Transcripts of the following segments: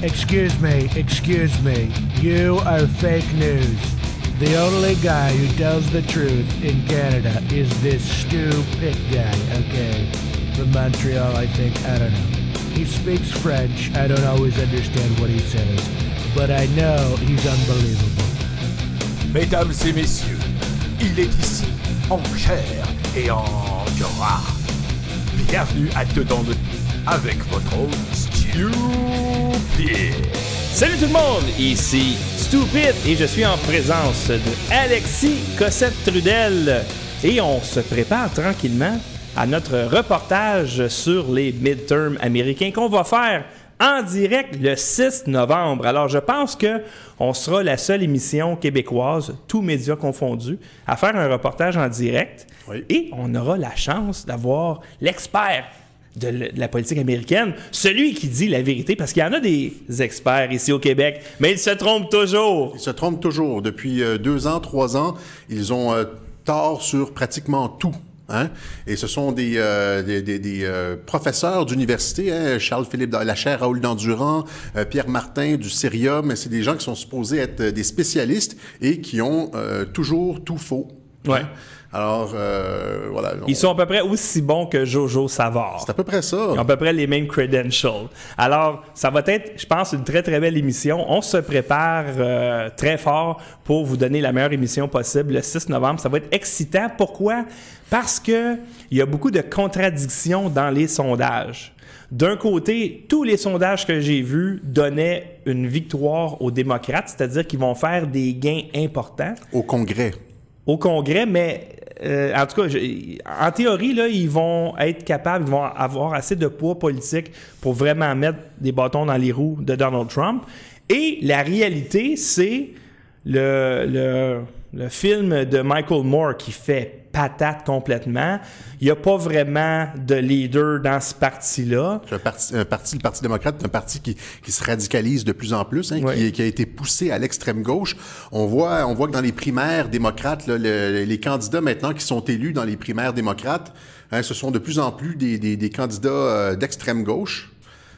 Excuse me, excuse me. You are fake news. The only guy who tells the truth in Canada is this stupid guy, okay? From Montreal, I think. I don't know. He speaks French. I don't always understand what he says, but I know he's unbelievable. Mesdames et messieurs, il est ici, en chair et en gras. Bienvenue à Dedans de avec votre hôte Stupid. Salut tout le monde, ici Stupid et je suis en présence de Alexis Cossette-Trudel et on se prépare tranquillement à notre reportage sur les midterms américains qu'on va faire en direct le 6 novembre. Alors, je pense que on sera la seule émission québécoise, tous médias confondus, à faire un reportage en direct. Oui. Et on aura la chance d'avoir l'expert de, la politique américaine, celui qui dit la vérité, parce qu'il y en a des experts ici au Québec, mais ils se trompent toujours. Ils se trompent toujours. Depuis euh, deux ans, trois ans, ils ont euh, tort sur pratiquement tout. Hein? Et ce sont des, euh, des, des- des, euh, professeurs d'université, hein? Charles-Philippe la chaire Raoul Dandurand, euh, Pierre Martin du Cérium, c'est des gens qui sont supposés être des spécialistes et qui ont toujours tout faux. Ouais. Alors, euh, voilà. Ils sont à peu près aussi bons que Jojo Savard. C'est à peu près ça. Ils ont à peu près les mêmes credentials. Alors, ça va être, je pense, une très, très belle émission. On se prépare euh, très fort pour vous donner la meilleure émission possible le 6 novembre. Ça va être excitant. Pourquoi? Parce que il y a beaucoup de contradictions dans les sondages. D'un côté, tous les sondages que j'ai vus donnaient une victoire aux démocrates, c'est-à-dire qu'ils vont faire des gains importants Au Congrès. Au Congrès, mais euh, en tout cas, en théorie, là, ils vont être capables, ils vont avoir assez de poids politique pour vraiment mettre des bâtons dans les roues de Donald Trump. Et la réalité, c'est le film de Michael Moore qui fait patate complètement. Il n'y a pas vraiment de leader dans ce parti-là. C'est un parti, un parti, le Parti démocrate, c'est un parti qui, qui se radicalise de plus en plus, hein, qui, qui a été poussé à l'extrême gauche. On voit, on voit que dans les primaires démocrates, là, le- les candidats maintenant qui sont élus dans les primaires démocrates, hein, ce sont de plus en plus des, des, des candidats euh, d'extrême gauche,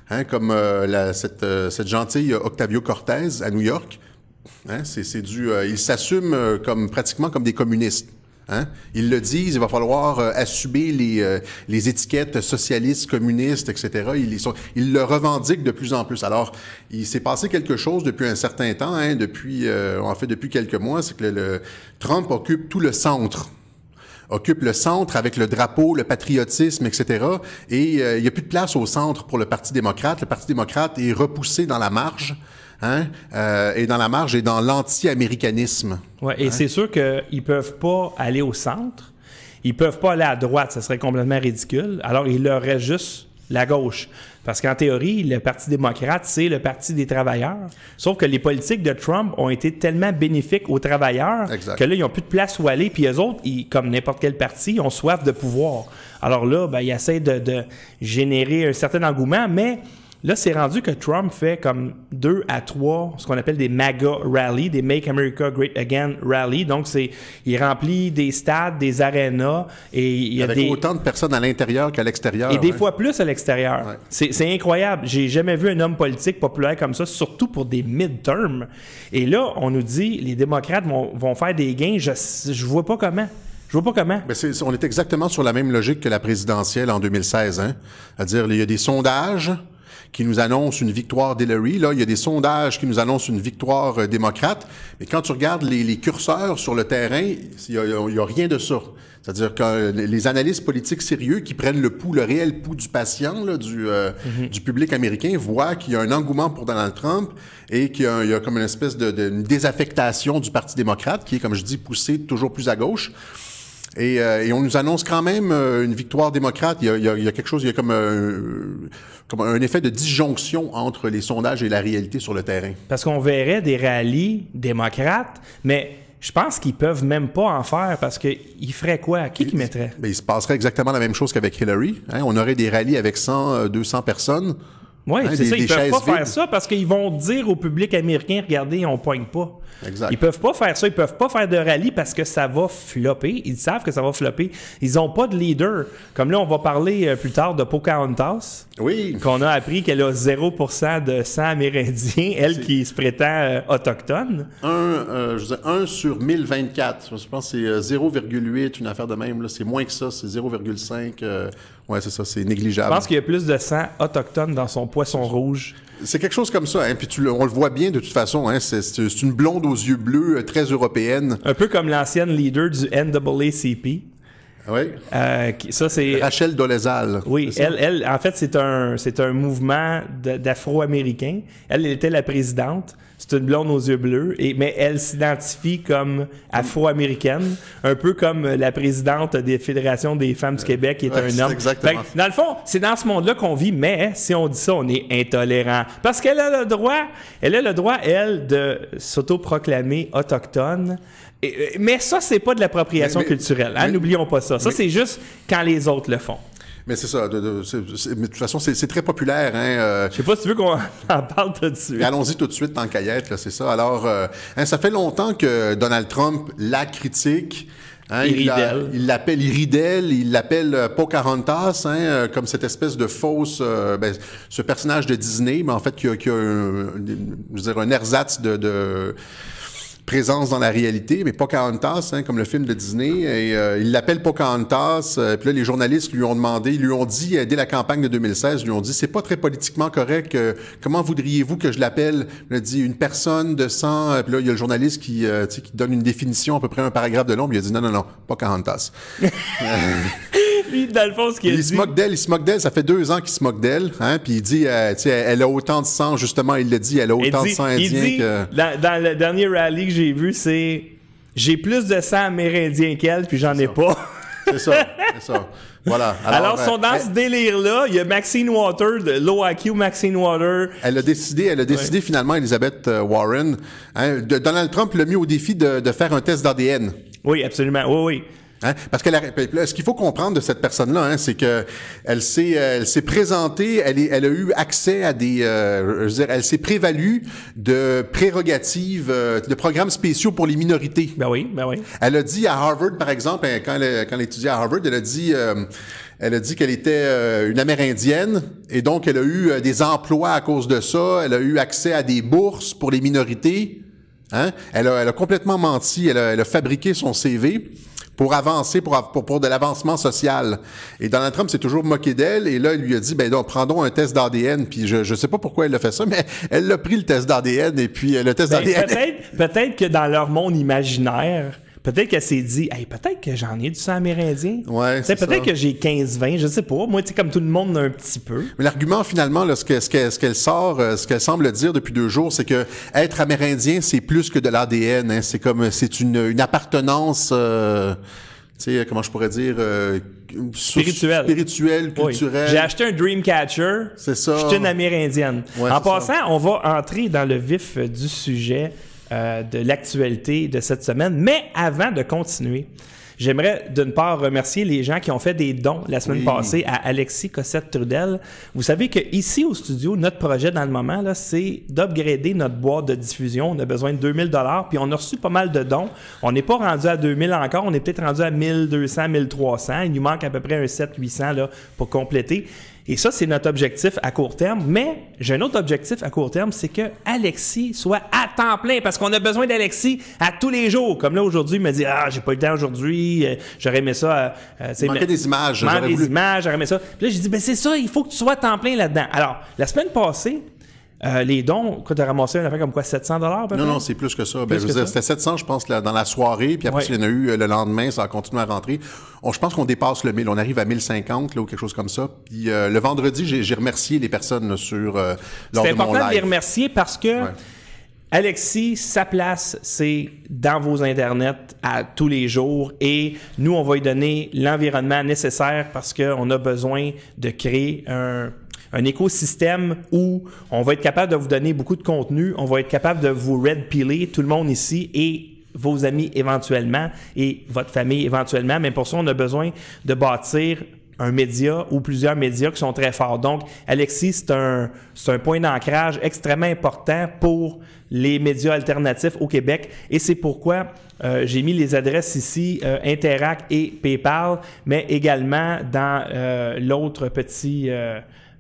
hein, comme euh, la- cette, euh, cette gentille Octavio Cortez à New York. Hein, c'est, c'est du, euh, ils s'assument euh, comme pratiquement comme des communistes. Hein? Ils le disent, il va falloir euh, assumer les, euh, les étiquettes socialistes, communistes, etc. Ils, le revendiquent de plus en plus. Alors, il s'est passé quelque chose depuis un certain temps, hein, depuis, euh, en fait, depuis quelques mois, c'est que Trump occupe tout le centre occupe le centre avec le drapeau, le patriotisme, etc. Et il n'y a plus de place au centre pour le Parti démocrate. Le Parti démocrate est repoussé dans la marge, hein, euh, et dans la marge et dans l'anti-américanisme. Ouais, et c'est sûr qu'ils peuvent pas aller au centre. Ils peuvent pas aller à droite, ça serait complètement ridicule. Alors, il leur reste juste la gauche. Parce qu'en théorie, le Parti démocrate, c'est le Parti des travailleurs. Sauf que les politiques de Trump ont été tellement bénéfiques aux travailleurs Exact. que là, ils n'ont plus de place où aller. Puis eux autres, ils, comme n'importe quel parti, ont soif de pouvoir. Alors là, ben, ils essaient de, de générer un certain engouement, mais Là, c'est rendu que Trump fait comme deux à trois, ce qu'on appelle des MAGA rallies, des Make America Great Again rally. Donc, c'est, il remplit des stades, des arénas, et il y a Avec des, autant de personnes à l'intérieur qu'à l'extérieur. et des hein. fois plus à l'extérieur. Ouais. C'est, incroyable. J'ai jamais vu un homme politique populaire comme ça, surtout pour des midterms. Et là, on nous dit, les démocrates vont, vont faire des gains. Je, je vois pas comment. Je vois pas comment. Ben, c'est- c'est- on est exactement sur la même logique que la présidentielle en 2016. Hein? C'est-à-dire, il y a des sondages qui nous annoncent une victoire d'Hillary. Là, il y a des sondages qui nous annoncent une victoire euh, démocrate. Mais quand tu regardes les, les curseurs sur le terrain, il y a, rien de ça. C'est-à-dire que euh, les analystes politiques sérieux qui prennent le pouls, le réel pouls du patient, là, du, euh, du public américain, voient qu'il y a un engouement pour Donald Trump et qu'il y y a comme une espèce de, de une désaffectation du Parti démocrate qui est, comme je dis, poussé toujours plus à gauche. Et, euh, et on nous annonce quand même euh, une victoire démocrate. Il y a, il y a- il y a quelque chose, il y a comme un, comme un effet de disjonction entre les sondages et la réalité sur le terrain. Parce qu'on verrait des rallyes démocrates, mais je pense qu'ils peuvent même pas en faire parce qu'ils feraient quoi? Qui qui mettrait? Mais il se passerait exactement la même chose qu'avec Hillary. hein. On aurait des rallyes avec 100, euh, 200 personnes. Oui, Hein, c'est ça. Ils peuvent pas faire ça parce qu'ils vont dire au public américain, regardez, on poigne pas. Exact. Ils peuvent pas faire ça. Ils peuvent pas faire de rallye parce que ça va flopper. Ils savent que ça va flopper. Ils ont pas de leader. Comme là, on va parler euh, plus tard de Pocahontas, Oui. qu'on a appris qu'elle a 0% de sang amérindien, elle qui se prétend euh, autochtone. Un, euh, je dire, 1 sur 1024. Je pense que c'est euh, 0,8, une affaire de même. là. C'est moins que ça, c'est 0,5. Ouais, c'est ça, c'est Je négligeable. pense qu'il y a plus de sang autochtone dans son poisson rouge. C'est quelque chose comme ça. Hein, puis tu le- on le voit bien de toute façon. Hein, c'est, une blonde aux yeux bleus, euh, très européenne. Un peu comme l'ancienne leader du NAACP. Oui. Euh, ça, c'est. Rachel Dolezal. Oui, elle, elle, en fait, c'est un, c'est un mouvement d'Afro-Américains. Elle était la présidente. C'est une blonde aux yeux bleus, et, mais elle s'identifie comme afro-américaine, un peu comme la présidente des fédérations des femmes du Québec, qui est Ouais, un c'est homme. exactement que, dans le fond, c'est dans ce monde-là qu'on vit, mais si on dit ça, on est intolérant. Parce qu'elle a le droit, elle a le droit, elle, de s'autoproclamer autochtone. Et- euh, mais ça, c'est pas de l'appropriation culturelle. hein, N'oublions pas ça. Ça, c'est juste quand les autres le font. Mais c'est ça. de- de- c'est- c'est- mais de toute façon, c'est, c'est très populaire. Hein, euh, Je sais pas si tu veux qu'on en parle tout de suite. Allons-y tout de suite y être, là, c'est ça. Alors, euh, hein, ça fait longtemps que Donald Trump la critique. Hein, Il la- l'appelle, d'elle, il l'appelle euh, Pocahontas, hein, euh, comme cette espèce de fausse, euh, ben, ce personnage de Disney, mais en fait qui a, qui a un, je veux dire, un ersatz de, de présence dans la réalité, mais Pocahontas, hein, comme le film de Disney, et euh, il l'appelle Pocahontas. euh, puis là, les journalistes lui ont demandé, ils lui ont dit euh, dès la campagne de 2016, ils lui ont dit c'est pas très politiquement correct. euh, comment voudriez-vous que je l'appelle? Il a dit une personne de sang. euh, Puis là, il y a le journaliste qui, qui donne une définition à peu près un paragraphe de long. Il a dit non, non, non, Pocahontas. Lui, dans le fond, ce qu'il a Il se moque d'elle, il se moque d'elle. Ça fait deux ans qu'il se moque d'elle. Hein, puis il dit, euh, tu sais, elle a autant de sang, justement, il le dit, elle a autant dit, de sang indien dit, que. dans, dans le dernier rallye que j'ai vu, c'est j'ai plus de sang amérindien qu'elle, puis j'en ai pas. C'est ça, c'est ça. Voilà. Alors, ils sont dans euh, ce délire-là. Il y a Maxine Water, de Low IQ Maxine Water. Elle a décidé, elle a décidé finalement, Elizabeth euh, Warren, hein, de- Donald Trump l'a mis au défi de, de faire un test d'ADN. Oui, absolument. Oui, oui. Hein? Parce que ce qu'il faut comprendre de cette personne-là, hein, c'est que elle s'est, euh, elle s'est présentée, elle, est, elle a eu accès à des, euh, je veux dire, elle s'est prévalue de prérogatives, euh, de programmes spéciaux pour les minorités. Ben oui, ben oui. Elle a dit à Harvard, par exemple, hein, quand elle, quand elle étudiait à Harvard, elle a dit, euh, elle a dit qu'elle était euh, une Amérindienne et donc elle a eu euh, des emplois à cause de ça. Elle a eu accès à des bourses pour les minorités. Hein? Elle, a, elle a complètement menti. Elle a, elle a fabriqué son CV pour avancer, pour, pour, pour de l'avancement social. Et Donald Trump s'est toujours moqué d'elle. Et là, il lui a dit, ben donc, prendons un test d'ADN. Puis je je sais pas pourquoi elle a fait ça, mais elle l'a pris le test d'ADN. Et puis euh, le test Ben, d'ADN... peut-être, peut-être que dans leur monde imaginaire, peut-être qu'elle s'est dit, hey, peut-être que j'en ai du sang amérindien. Ouais, c'est peut-être que j'ai 15-20, je sais pas. Moi, tu sais, comme tout le monde, un petit peu. Mais l'argument, finalement, là, ce que- ce qu'elle ce sort, euh, ce qu'elle semble dire depuis deux jours, c'est que être amérindien, c'est plus que de l'ADN. Hein. C'est comme, c'est une, une appartenance, euh, tu sais, comment je pourrais dire, euh, Oui. culturelle. J'ai acheté un Dreamcatcher. C'est ça. Je suis une amérindienne. Ouais, en passant, on va entrer dans le vif du sujet euh, de l'actualité de cette semaine. Mais avant de continuer, j'aimerais d'une part remercier les gens qui ont fait des dons la semaine Oui. passée à Alexis Cossette-Trudel. Vous savez que ici au studio, notre projet dans le moment, là, c'est d'upgrader notre boîte de diffusion. On a besoin de 2000 dollars, puis on a reçu pas mal de dons. On n'est pas rendu à 2000 encore, on est peut-être rendu à 1200, 1300. Il nous manque à peu près un 700-800 là, pour compléter. Et ça, c'est notre objectif à court terme. Mais j'ai un autre objectif à court terme, c'est que Alexis soit à temps plein parce qu'on a besoin d'Alexis à tous les jours. Comme là, aujourd'hui, il me dit Ah, j'ai pas eu le temps aujourd'hui, euh, j'aurais aimé ça. euh, euh, Il manquait mais- des images, j'aurais des voulu- images, j'aurais aimé ça. Puis là, j'ai dit Ben, c'est ça, il faut que tu sois à temps plein là-dedans. Alors, la semaine passée, euh, les dons, quand tu as ramassé un affaire comme quoi, 700 dollars Non, non, c'est plus que ça. Ben, c'était 700, je pense, là, dans la soirée, puis après, Ouais. il y en a eu euh, le lendemain, ça a continué à rentrer. On, je pense qu'on dépasse le 1000, on arrive à 1050, là, ou quelque chose comme ça. Puis euh, le vendredi, j'ai remercié les personnes là, sur euh, lors C'est de mon important de les live. remercier parce que Ouais. Alexis, sa place, c'est dans vos internets à tous les jours et nous, on va lui donner l'environnement nécessaire parce qu'on a besoin de créer un, un écosystème où on va être capable de vous donner beaucoup de contenu, on va être capable de vous red piler tout le monde ici et vos amis éventuellement et votre famille éventuellement. Mais pour ça, on a besoin de bâtir un média ou plusieurs médias qui sont très forts. Donc, Alexis, c'est un, c'est un point d'ancrage extrêmement important pour les médias alternatifs au Québec. Et c'est pourquoi euh, j'ai mis les adresses ici, euh, Interact et PayPal, mais également dans euh, l'autre petit...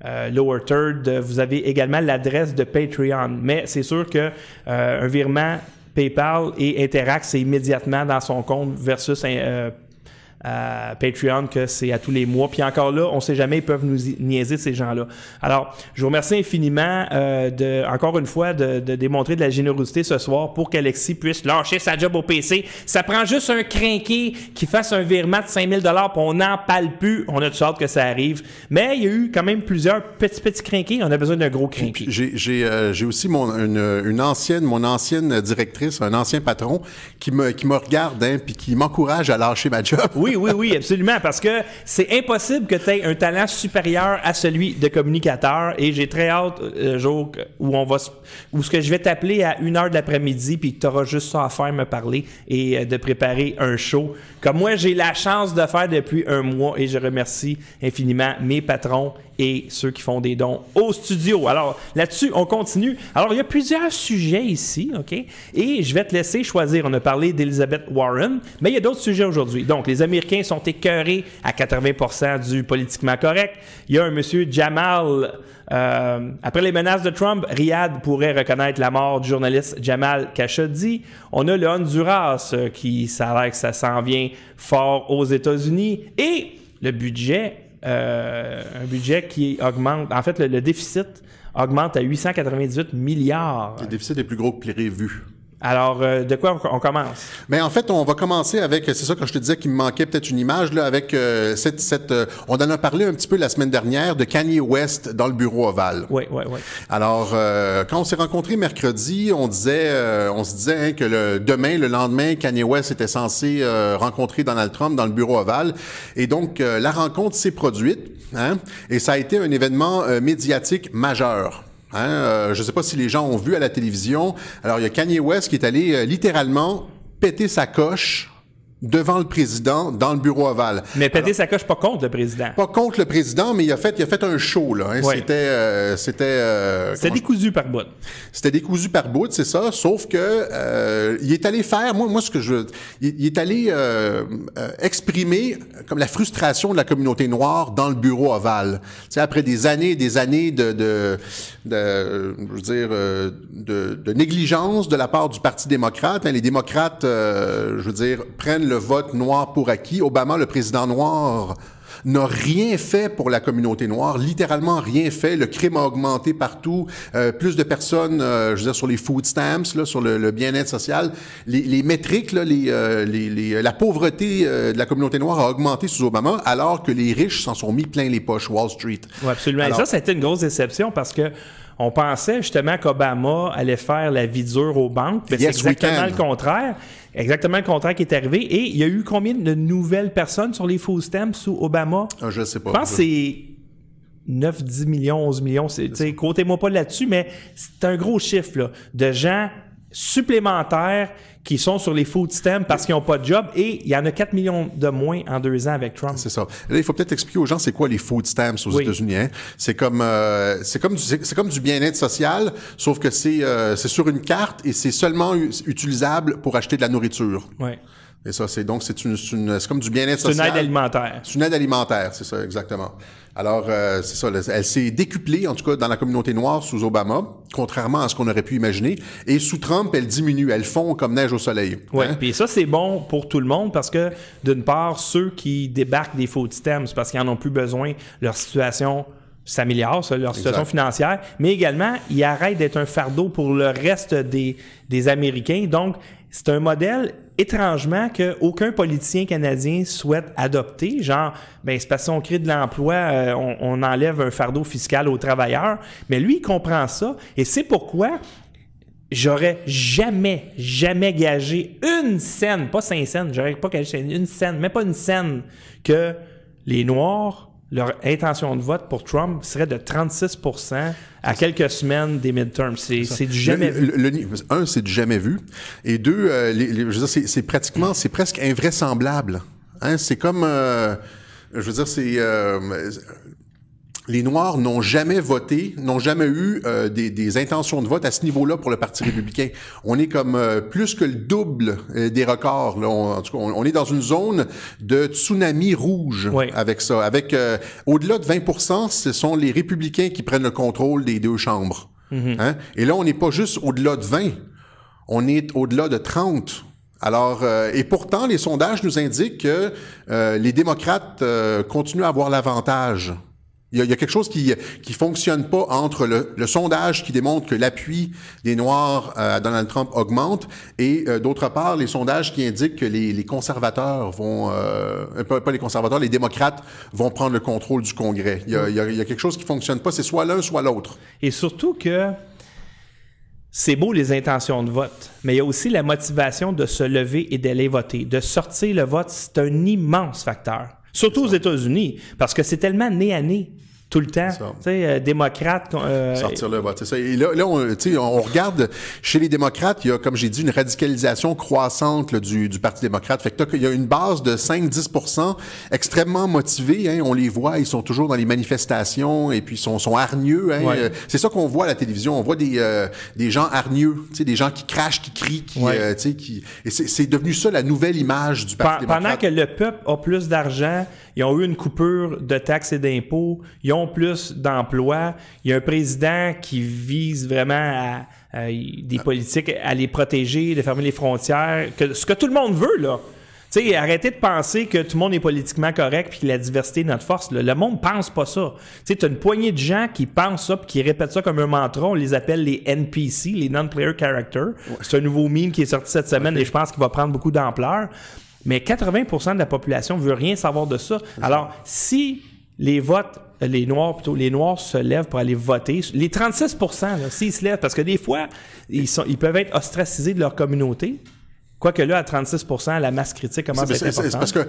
Euh, euh, lower third, vous avez également l'adresse de Patreon. Mais c'est sûr que euh, un virement PayPal et Interact, c'est immédiatement dans son compte versus euh, Patreon que c'est à tous les mois. Puis encore là, on ne sait jamais, ils peuvent nous niaiser ces gens-là. Alors, je vous remercie infiniment euh, de, encore une fois de, de démontrer de la générosité ce soir pour qu'Alexis puisse lâcher sa job au PC. Ça prend juste un crinqué qui fasse un virement de 5000 dollars, puis on n'en parle plus. On a de hâte que ça arrive. Mais il y a eu quand même plusieurs petits petits crinqués. On a besoin d'un gros crinqué. J'ai euh, aussi mon, une, une ancienne, mon ancienne directrice, un ancien patron qui me, qui me regarde hein, puis qui m'encourage à lâcher ma job. Oui, oui, oui, absolument, parce que c'est impossible que tu aies un talent supérieur à celui de communicateur et j'ai très hâte euh, le jour où on va où ce que je vais t'appeler à une heure de l'après-midi puis que tu auras juste ça à faire me parler et euh, de préparer un show. Comme moi j'ai la chance de faire depuis un mois et je remercie infiniment mes patrons et ceux qui font des dons au studio. Alors là-dessus, on continue. Alors il y a plusieurs sujets ici, OK? Et je vais te laisser choisir. On a parlé d'Elizabeth Warren, mais il y a d'autres sujets aujourd'hui. Donc les Américains sont écœurés à 80% du politiquement correct. Il y a un monsieur Jamal. euh, après les menaces de Trump, Riyad pourrait reconnaître la mort du journaliste Jamal Khashoggi. On a le Honduras euh, qui, ça a l'air que ça s'en vient fort aux États-Unis. Et le budget euh, un budget qui augmente. En fait, le, le déficit augmente à 898 milliards. Le déficit est plus gros que prévu. Alors, euh, de quoi on, on commence? Mais en fait, on va commencer avec, c'est ça quand je te disais qu'il me manquait peut-être une image, là, avec euh, cette, cette euh, on en a parlé un petit peu la semaine dernière de Kanye West dans le bureau ovale. Oui, oui, oui. Alors, euh, quand on s'est rencontrés mercredi, on disait, euh, on se disait hein, que le demain, le lendemain, Kanye West était censé euh, rencontrer Donald Trump dans le bureau ovale, et donc euh, la rencontre s'est produite, hein, et ça a été un événement médiatique majeur. Hein, euh, je ne sais pas si les gens ont vu à la télévision. Alors, il y a Kanye West qui est allé euh, littéralement péter sa coche devant le président dans le bureau ovale. Mais péter sa coche pas contre le président. Pas contre le président, mais il a fait, il a fait un show là. hein. Ouais. C'était, euh, c'était. euh, C'est comment décousu par bout. c'était décousu par bout, c'est ça. Sauf que euh, il est allé faire, moi, moi ce que je, il, il est allé euh, euh, exprimer comme la frustration de la communauté noire dans le bureau ovale. Tu sais, après des années, et des années de, de, de je veux dire, euh, de, de négligence de la part du Parti démocrate. hein. les démocrates, euh, je veux dire, prennent le vote noir pour acquis. Obama, le président noir n'a rien fait pour la communauté noire, littéralement rien fait. Le crime a augmenté partout. Euh, plus de personnes, euh, je veux dire, sur les food stamps, là, sur le, le bien-être social. Les, les métriques, là, les, euh, les, la pauvreté de la communauté noire a augmenté sous Obama, alors que les riches s'en sont mis plein les poches, Wall Street. Oui, absolument. Alors- Et ça, ça a été une grosse déception parce que on pensait justement qu'Obama allait faire la vie dure aux banques. Mais Yes, c'est exactement le contraire. Exactement le contraire qui est arrivé. Et il y a eu combien de nouvelles personnes sur les food stamps sous Obama? Ah, je sais pas. Je pense que c'est 9, 10 millions, 11 millions. Comptez-moi pas là-dessus, mais c'est un gros chiffre là, de gens supplémentaires qui sont sur les food stamps parce qu'ils n'ont pas de job. Et il y en a 4 millions de moins en deux ans avec Trump. C'est ça. Là, il faut peut-être expliquer aux gens c'est quoi les food stamps aux Oui. États-Unis. Hein? C'est comme euh, c'est comme du, c'est comme du bien-être social, sauf que c'est euh, c'est sur une carte et c'est seulement utilisable pour acheter de la nourriture. Ouais. Et ça, c'est donc c'est une, c'est une- c'est comme du bien-être C'est une social. aide alimentaire. C'est une aide alimentaire, c'est ça, exactement. Alors, euh, c'est ça, elle s'est décuplée, en tout cas, dans la communauté noire sous Obama, contrairement à ce qu'on aurait pu imaginer. Et sous Trump, elle diminue, elle fond comme neige au soleil. Oui, Hein? puis ça, c'est bon pour tout le monde parce que, d'une part, ceux qui débarquent des food stamps, c'est parce qu'ils n'en ont plus besoin, leur situation s'améliore, leur situation Exact. financière, mais également, ils arrêtent d'être un fardeau pour le reste des, des Américains. Donc, c'est un modèle étrangement qu'aucun politicien canadien souhaite adopter. Genre, ben, c'est parce qu'on crée de l'emploi, euh, on, enlève un fardeau fiscal aux travailleurs. Mais lui, il comprend ça. Et c'est pourquoi j'aurais jamais, jamais gagé une scène, pas cinq scènes, j'aurais pas gagé une scène, même pas une scène, que les Noirs, leur intention de vote pour Trump serait de 36% à quelques semaines des midterms. C'est c'est du jamais Le- vu. le- le- un, c'est du jamais vu. Et deux, euh, les- les- je veux dire, c'est, c'est pratiquement, c'est presque invraisemblable. Hein, c'est comme, euh, je veux dire, c'est euh, les Noirs n'ont jamais voté, n'ont jamais eu euh, des, des, intentions de vote à ce niveau-là pour le Parti républicain. On est comme euh, plus que le double euh, des records. Là. On, en tout cas, on, est dans une zone de tsunami rouge Oui. avec ça. Avec au-delà de 20% ce sont les républicains qui prennent le contrôle des deux chambres. Hein? Et là, on n'est pas juste au-delà de 20, on est au-delà de 30. Alors, euh, et pourtant, les sondages nous indiquent que euh, les démocrates euh, continuent à avoir l'avantage. Il y, a, il y a quelque chose qui qui fonctionne pas entre le, le sondage qui démontre que l'appui des Noirs euh, à Donald Trump augmente et euh, d'autre part les sondages qui indiquent que les, les conservateurs vont euh, pas, pas les conservateurs les démocrates vont prendre le contrôle du Congrès. Il y a, il y a, il y a quelque chose qui fonctionne pas. C'est soit l'un soit l'autre. Et surtout que c'est beau les intentions de vote, mais il y a aussi la motivation de se lever et d'aller voter. De sortir le vote, c'est un immense facteur. Surtout aux États-Unis, parce que c'est tellement nez à nez tout le temps. Tu sais, euh, démocrate. euh, sortir le vote. C'est ça. Et là, là on, tu sais, on regarde chez les démocrates, il y a, comme j'ai dit, une radicalisation croissante là, du, du Parti démocrate. Fait que il y a une base de 5-10 extrêmement motivés. Hein, on les voit, ils sont toujours dans les manifestations et puis ils sont, sont hargneux. Hein, Ouais. Euh, C'est ça qu'on voit à la télévision. On voit des, euh, des gens hargneux, tu sais, des gens qui crachent, qui crient, qui, Ouais. euh, tu sais, qui. Et c'est devenu ça la nouvelle image du Parti Pendant démocrate. que le peuple a plus d'argent, ils ont eu une coupure de taxes et d'impôts, ils ont plus d'emplois, il y a un président qui vise vraiment à, à- des politiques à les protéger, de fermer les frontières, que, ce que tout le monde veut, là. Tu sais, arrêtez de penser que tout le monde est politiquement correct puis que la diversité est notre force. là. Le monde pense pas ça. Tu sais, t'as une poignée de gens qui pensent ça puis qui répètent ça comme un mantra. On les appelle les NPC, les Non-Player Character. C'est un nouveau meme qui est sorti cette semaine et je pense qu'il va prendre beaucoup d'ampleur. Mais 80% de la population veut rien savoir de ça. Alors, si les votes, les Noirs plutôt, les Noirs se lèvent pour aller voter, les 36%, là, s'ils se lèvent, parce que des fois, ils, sont, ils peuvent être ostracisés de leur communauté. Quoique là, à 36% la masse critique commence à être c'est- c'est importante. parce que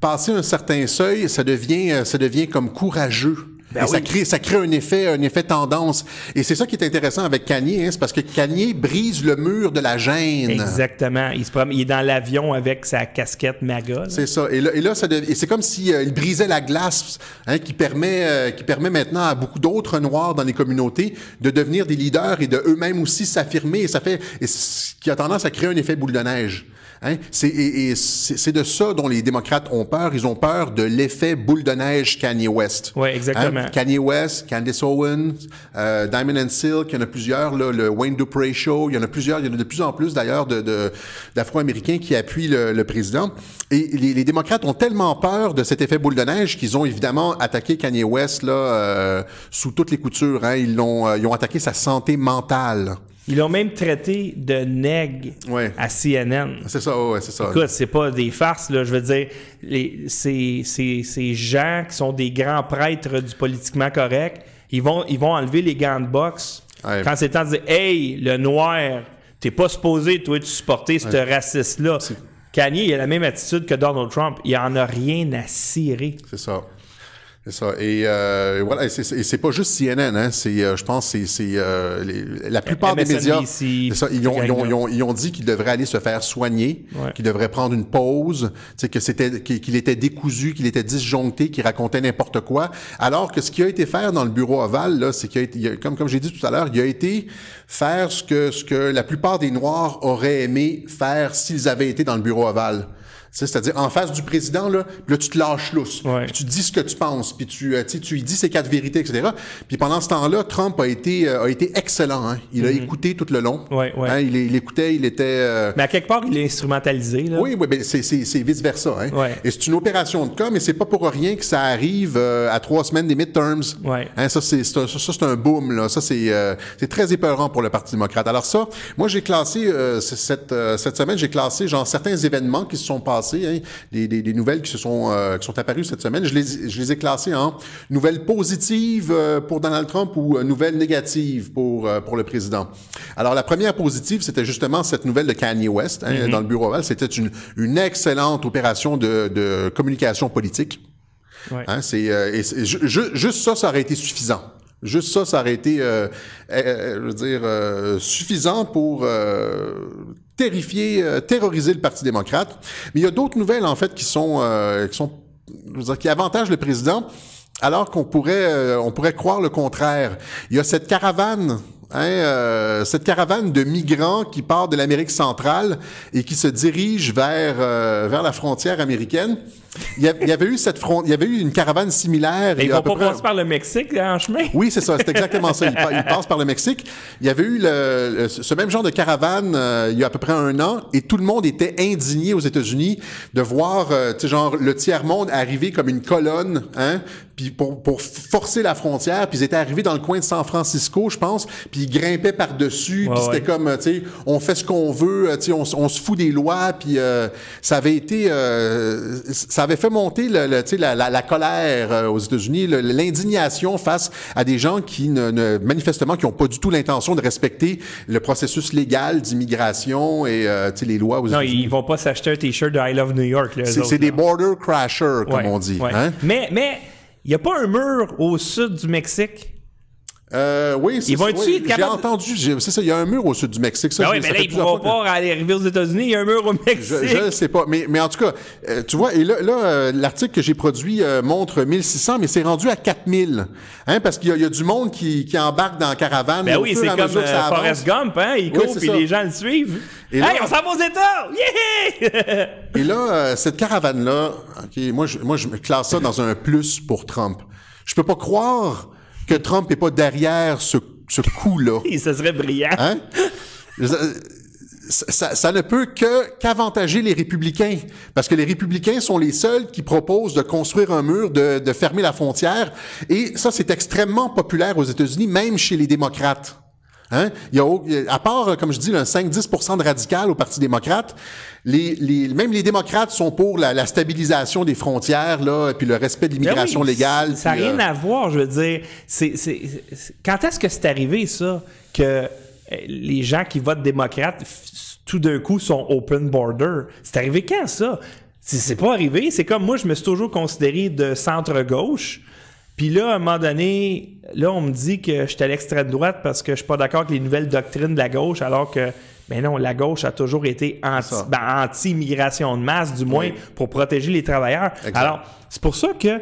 passer un certain seuil, ça devient, euh, ça devient comme courageux. Ben et ça crée, ça crée un effet, un effet tendance. Et c'est ça qui est intéressant avec Kanye, hein, c'est parce que Kanye brise le mur de la gêne. Exactement. Il, se promène- il est dans l'avion avec sa casquette MAGA. C'est ça. Et là, et là ça dev- et c'est comme si euh, il brisait la glace, hein, qui permet, euh, qui permet maintenant à beaucoup d'autres noirs dans les communautés de devenir des leaders et de eux-mêmes aussi s'affirmer. Et ça fait, et ce qui a tendance à créer un effet boule de neige. Hein? C'est, et, et c'est de ça dont les démocrates ont peur. Ils ont peur de l'effet boule de neige Kanye West. Ouais, exactement. Hein? Kanye West, Candace Owens, euh, Diamond and Silk, il y en a plusieurs, là, le Wayne Dupree Show, il y en a plusieurs, il y en a de plus en plus d'ailleurs de, de- d'Afro-Américains qui appuient le, le président. Et les, les démocrates ont tellement peur de cet effet boule de neige qu'ils ont évidemment attaqué Kanye West là, euh, sous toutes les coutures. Hein. Ils, l'ont, euh, ils ont attaqué sa santé mentale. Ils l'ont même traité de nègre Ouais. à CNN. C'est ça, ouais, c'est ça. Écoute, c'est pas des farces, là. Je veux dire, les, ces, ces, ces gens qui sont des grands prêtres du politiquement correct, ils vont, ils vont enlever les gants de boxe Ouais. quand c'est temps de dire Hey, le noir, t'es pas supposé, toi, de supporter ce raciste-là. Kanye, il a la même attitude que Donald Trump. Il en a rien à cirer. C'est ça. C'est ça. Et euh, voilà, et c'est, c'est pas juste CNN, hein. C'est, euh, je pense, c'est, c'est euh, la plupart des médias. C'est ça, ils, ont, ils, ont, ils, ont, ils ont dit qu'il devrait aller se faire soigner, Ouais. qu'il devrait prendre une pause, sais, que c'était, qu'il était décousu, qu'il était disjoncté, qu'il racontait n'importe quoi. Alors que ce qui a été faire dans le bureau ovale, là, c'est qu'il a été, il a- comme, comme j'ai dit tout à l'heure, il a été faire ce que, ce que la plupart des Noirs auraient aimé faire s'ils avaient été dans le bureau ovale. C'est-à-dire en face du président, là, là, tu te lâches lousse. Ouais. Puis tu dis ce que tu penses, puis tu, euh, tu lui dis ses quatre vérités, etc. Puis pendant ce temps-là, Trump a été, euh, a été excellent. Hein. Il a écouté tout le long. Mhm. Ouais, ouais. Hein, il, il écoutait, il était... euh, Mais à quelque part, il est instrumentalisé. Là. oui, oui, ben c'est, vice-versa. Hein. Ouais. Et c'est une opération de cas, mais c'est pas pour rien que ça arrive euh, à trois semaines des midterms. Ouais. Hein, ça, c'est, un, ça, ça, c'est un boom. Là. Ça, c'est, euh, c'est très épeurant pour le Parti démocrate. Alors ça, moi, j'ai classé, euh, cette, cette semaine, j'ai classé genre certains événements qui se sont passés, hein, des, des, des nouvelles qui se sont, euh, qui sont apparues cette semaine. Je les, je les ai classées en nouvelles positives euh, pour Donald Trump ou euh, nouvelles négatives pour, pour le président. Alors, la première positive, c'était justement cette nouvelle de Kanye West hein, dans le bureau. C'était une, une excellente opération de, de communication politique. Ouais. Hein, c'est, euh, et c'est- ju- ju- juste ça, ça aurait été suffisant. Juste ça, ça aurait été, euh, euh, je veux dire, suffisant pour terrifier, euh, terroriser le Parti démocrate. Mais il y a d'autres nouvelles, en fait, qui sont, euh, qui sont qui avantage le président, alors qu'on pourrait, euh, on pourrait croire le contraire. Il y a cette caravane Hein, euh, cette caravane de migrants qui part de l'Amérique centrale et qui se dirige vers euh, vers la frontière américaine. Il y, avait eu cette front, il y avait eu une caravane similaire. Mais il ils vont pas près- passer par le Mexique là, en chemin? oui, c'est ça, c'est exactement ça. Il, pa- il passe par le Mexique. Il y avait eu le, le- ce même genre de caravane euh, il y a à peu près un an et tout le monde était indigné aux États-Unis de voir, euh, tu sais, genre le tiers monde arriver comme une colonne, hein, puis pour, pour forcer la frontière. Puis ils étaient arrivés dans le coin de San Francisco, je pense, puis ils grimpaient par dessus. Ouais, puis c'était ouais. comme, euh, tu sais, on fait ce qu'on veut, euh, tu sais, on, on se fout des lois. Puis euh, ça avait été, euh, ça avait fait monter le, le- tu sais, la, la, la colère euh, aux États-Unis, l'indignation face à des gens qui ne, ne- manifestement qui n'ont pas du tout l'intention de respecter le processus légal d'immigration et euh, tu sais, les lois aux Non, États-Unis. ils vont pas s'acheter un t-shirt de I Love New York. C'est des border crashers, comme Ouais, on dit. Hein? Mais mais il y a pas un mur au sud du Mexique? Euh, oui, c'est ça, oui, J'ai entendu, c'est ça, il y a un mur au sud du Mexique. Ça, Ben oui, mais ça là ils pourront que- pas aller arriver aux États-Unis. Il y a un mur au Mexique. Je, ne sais pas, mais, mais en tout cas, euh, tu vois, et là, là euh, l'article que j'ai produit montre 1600, mais c'est rendu à 4000, hein, parce qu'il y, a- il y a du monde qui, qui embarque dans la caravane. Ben oui, c'est comme. Forrest Gump, hein? Il Oui, court puis les gens le suivent. Et hey, là- on s'en va aux États! Yeah! Et là, cette caravane-là, moi, je, moi, je me classe ça dans un plus pour Trump. Je peux pas croire que Trump est pas derrière ce, ce coup-là. Ce serait brillant. Hein? Ça, ça- ça ne peut que qu'avantager les républicains, parce que les républicains sont les seuls qui proposent de construire un mur, de, de fermer la frontière, et ça c'est extrêmement populaire aux États-Unis, même chez les démocrates. Hein? Il y a, à part, comme je dis, un 5-10% de radical au Parti démocrate, les, les, même les démocrates sont pour la, la stabilisation des frontières, là, puis le respect de Ben l'immigration oui, légale. Ça n'a rien euh, à voir, je veux dire. C'est, c'est- c'est- quand est-ce que c'est arrivé, ça, que euh, les gens qui votent démocrate, tout d'un coup, sont open border? C'est arrivé quand, ça? C'est, c'est pas arrivé. C'est comme moi, je me suis toujours considéré de centre-gauche. Puis là, à un moment donné, là, on me dit que j'étais à l'extrême droite parce que je suis pas d'accord avec les nouvelles doctrines de la gauche, alors que, ben non, la gauche a toujours été anti, ça. ben, anti-immigration de masse, du moins, Oui. pour protéger les travailleurs. Exact. Alors, c'est pour ça que